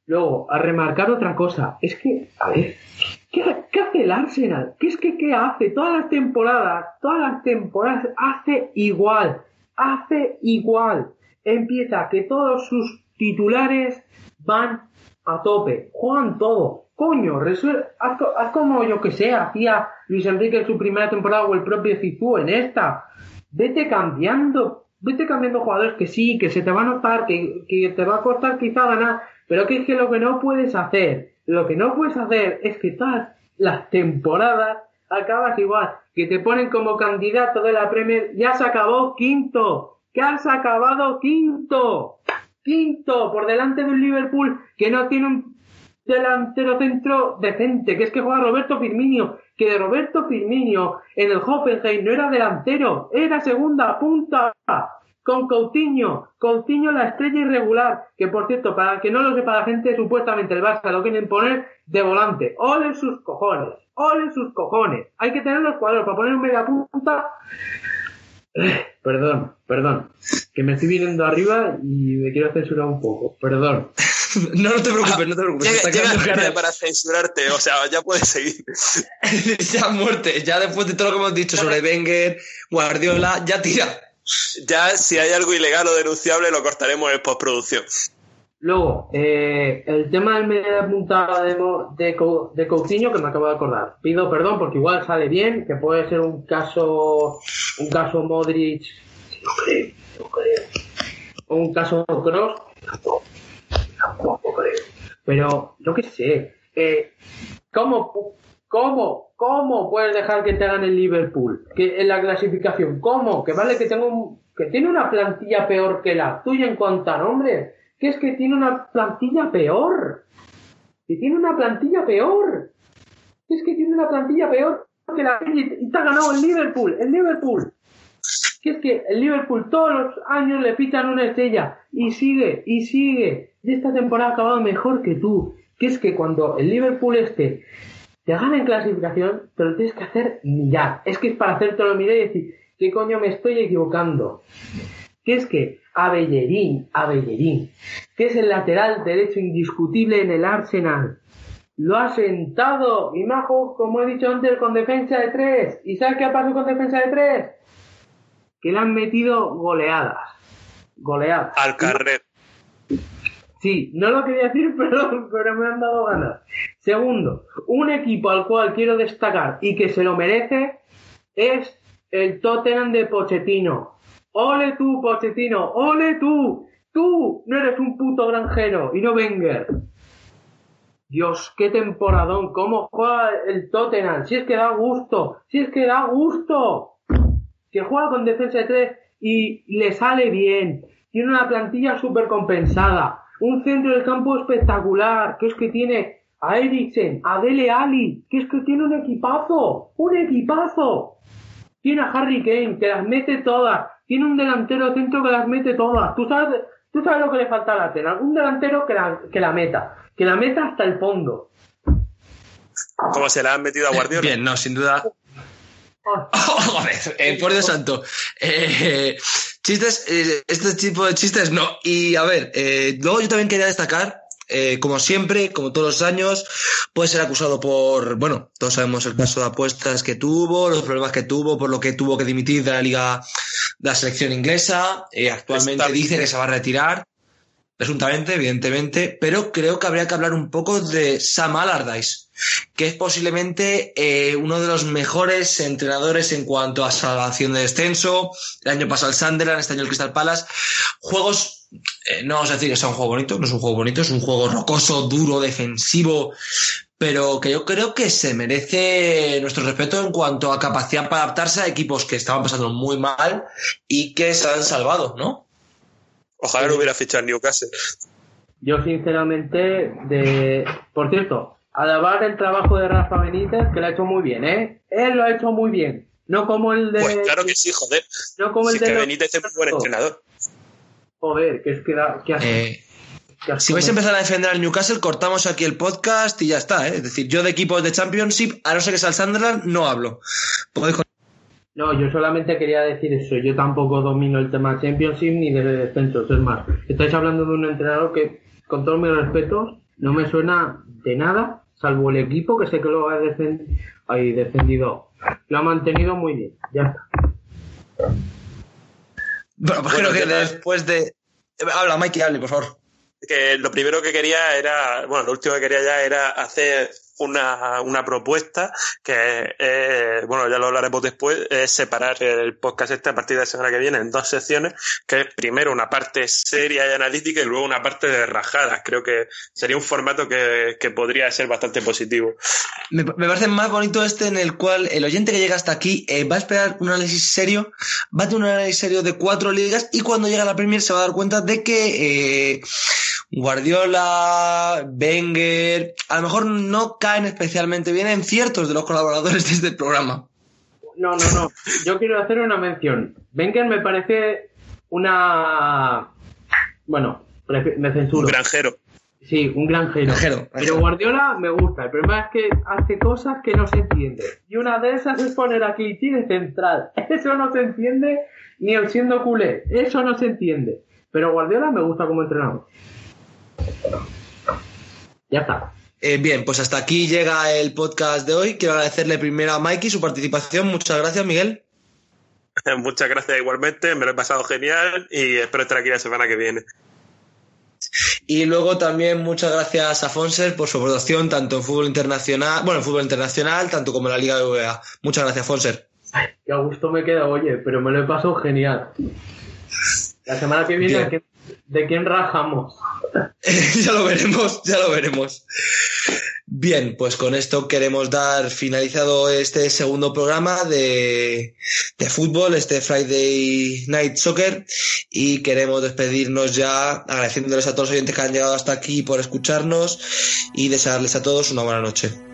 Luego, a remarcar otra cosa, es que, a ver, ¿qué, qué hace el Arsenal? ¿Qué es que qué hace? Todas las temporadas, todas las temporadas hace igual, hace igual. Empieza que todos sus titulares van a tope, juegan todo. Coño, resuel- haz, co- haz como yo que sé, hacía Luis Enrique en su primera temporada o el propio Zizou en esta. Vete cambiando, vete cambiando jugadores que sí, que se te va a notar, que, que te va a costar quizá ganar, pero que es que lo que no puedes hacer, lo que no puedes hacer es que todas las temporadas acabas igual, que te ponen como candidato de la Premier, ya se acabó quinto, que has acabado quinto, quinto, por delante de un Liverpool que no tiene un delantero centro decente, que es que juega Roberto Firmino, que de Roberto Firmino en el Hoffenheim no era delantero, era segunda punta, con Coutinho, Coutinho la estrella irregular, que por cierto, para que no lo sepa la gente, supuestamente el Barça lo quieren poner de volante, ole sus cojones, ole sus cojones, hay que tener los cuadros para poner un media punta, Eh, perdón, perdón, que me estoy viniendo arriba y me quiero censurar un poco, perdón. No, no te preocupes, no te preocupes. Llega, está llega cara- para censurarte, o sea, ya puedes seguir. ya muerte, ya después de todo lo que hemos dicho sobre Wenger, Guardiola, ya tira. Ya si hay algo ilegal o denunciable lo cortaremos en postproducción. Luego, eh, el tema del media punta de, de, de Coutinho que me acabo de acordar. Pido perdón porque igual sale bien, que puede ser un caso, un caso Modric, no creo, no creo. o un caso Cross, tampoco, creo. Pero, yo qué sé, eh, ¿cómo, cómo, cómo puedes dejar que te hagan el Liverpool? Que en la clasificación, ¿cómo? Que vale que tengo un, que tiene una plantilla peor que la tuya en cuanto a nombres que es que tiene una plantilla peor. Que tiene una plantilla peor. Que es que tiene una plantilla peor que la y y te ha ganado el Liverpool, el Liverpool. Que es que el Liverpool todos los años le fichan una estrella y sigue y sigue. Y esta temporada ha acabado mejor que tú. Que es que cuando el Liverpool este te gana en clasificación, te lo tienes que hacer mirar. Es que es para hacértelo mirar y decir, ¿Qué coño me estoy equivocando? Que es que Abellerín, Abellerín, que es el lateral derecho indiscutible en el Arsenal, lo ha sentado y Majo, como he dicho antes, con defensa de tres. ¿Y sabes qué ha pasado con defensa de tres? Que le han metido goleadas. Goleadas. Al carrer. Sí, no lo quería decir, pero, pero me han dado ganas. Segundo, un equipo al cual quiero destacar y que se lo merece es el Tottenham de Pochettino. ¡Ole tú, Pochettino! ¡Ole tú! ¡Tú! No eres un puto granjero y no Wenger. Dios, qué temporadón, cómo juega el Tottenham, si es que da gusto, si es que da gusto. Que juega con defensa de tres y le sale bien. Tiene una plantilla súper compensada. Un centro del campo espectacular, que es que tiene a Eriksen, a Dele Ali, que es que tiene un equipazo, un equipazo. Tiene a Harry Kane, que las mete todas. Tiene un delantero centro que las mete todas. Tú sabes, tú sabes lo que le falta a la Tena. Un delantero que la, que la meta. Que la meta hasta el fondo. ¿Cómo se la han metido a Guardiola? Bien, no, sin duda. Joder, eh, por Dios santo. Eh, chistes, eh, este tipo de chistes no. Y a ver, luego yo también quería destacar, como siempre, como todos los años, puede ser acusado por, bueno, todos sabemos el caso de apuestas que tuvo, los problemas que tuvo, por lo que tuvo que dimitir de la liga, de la selección inglesa. Actualmente dice que se va a retirar, presuntamente, evidentemente, pero creo que habría que hablar un poco de Sam Allardyce que es posiblemente eh, uno de los mejores entrenadores en cuanto a salvación de descenso. El año pasado el Sunderland, este año el Crystal Palace. Juegos, eh, no vamos a decir que sea un juego bonito, no es un juego bonito, es un juego rocoso, duro, defensivo, pero que yo creo que se merece nuestro respeto en cuanto a capacidad para adaptarse a equipos que estaban pasando muy mal y que se han salvado, ¿no? Ojalá lo hubiera fichado Newcastle. Yo sinceramente, de... Por cierto, alabar el trabajo de Rafa Benítez, que lo ha hecho muy bien, ¿eh? Él lo ha hecho muy bien. No como el de... Pues claro que sí, joder. no como el Si es de que los- Benítez es muy buen entrenador. Joder, que es que da... que Eh, si vais a empezar a defender al Newcastle, cortamos aquí el podcast y ya está, ¿eh? Es decir, yo de equipos de Championship, a no ser que sea el Sunderland, no hablo. Podéis No, yo solamente quería decir eso. Yo tampoco domino el tema Championship ni de descensos. Es más, estáis hablando de un entrenador que, con todos mis respetos, no me suena de nada, salvo el equipo que sé que lo ha descendido. Lo ha mantenido muy bien. Ya está. Bueno, pues Bueno, creo que después de... Eh, Habla, Mikey, hable, por favor. que lo primero que quería era, bueno, lo último que quería ya era hacer una, una propuesta que, eh, bueno, ya lo hablaremos después, es separar el podcast este a partir de la semana que viene en dos secciones, que es primero una parte seria y analítica y luego una parte de rajadas. Creo que sería un formato que, que podría ser bastante positivo. Me, me parece más bonito este en el cual el oyente que llega hasta aquí eh, va a esperar un análisis serio, va a tener un análisis serio de cuatro ligas y cuando llega la Premier se va a dar cuenta de que eh, Guardiola, Wenger, a lo mejor no caen especialmente bien en ciertos de los colaboradores de este programa. No, no, no. Yo quiero hacer una mención. Wenger me parece una... Bueno, me Un censuro. granjero. Sí, un granjero. Granjero, Pero Guardiola me gusta. El problema es que hace cosas que no se entiende. Y una de esas es poner aquí tiene central. Eso no se entiende ni el siendo culé. Eso no se entiende. Pero Guardiola me gusta como entrenador. Ya está. Eh, bien, pues hasta aquí llega el podcast de hoy. Quiero agradecerle primero a Mikey su participación. Muchas gracias, Miguel. Muchas gracias igualmente, me lo he pasado genial y espero estar aquí la semana que viene. Y luego también muchas gracias a Fonser por su aportación tanto en fútbol internacional, bueno, en fútbol internacional, tanto como en la Liga de UEA. Muchas gracias, Fonser. Que a gusto me queda, oye, pero me lo he pasado genial. La semana que viene, Bien. ¿a quién- ¿de quién rajamos? ya lo veremos, ya lo veremos. Bien, pues con esto queremos dar finalizado este segundo programa de, de fútbol, este Friday Night Soccer, y queremos despedirnos ya agradeciéndoles a todos los oyentes que han llegado hasta aquí por escucharnos y desearles a todos una buena noche.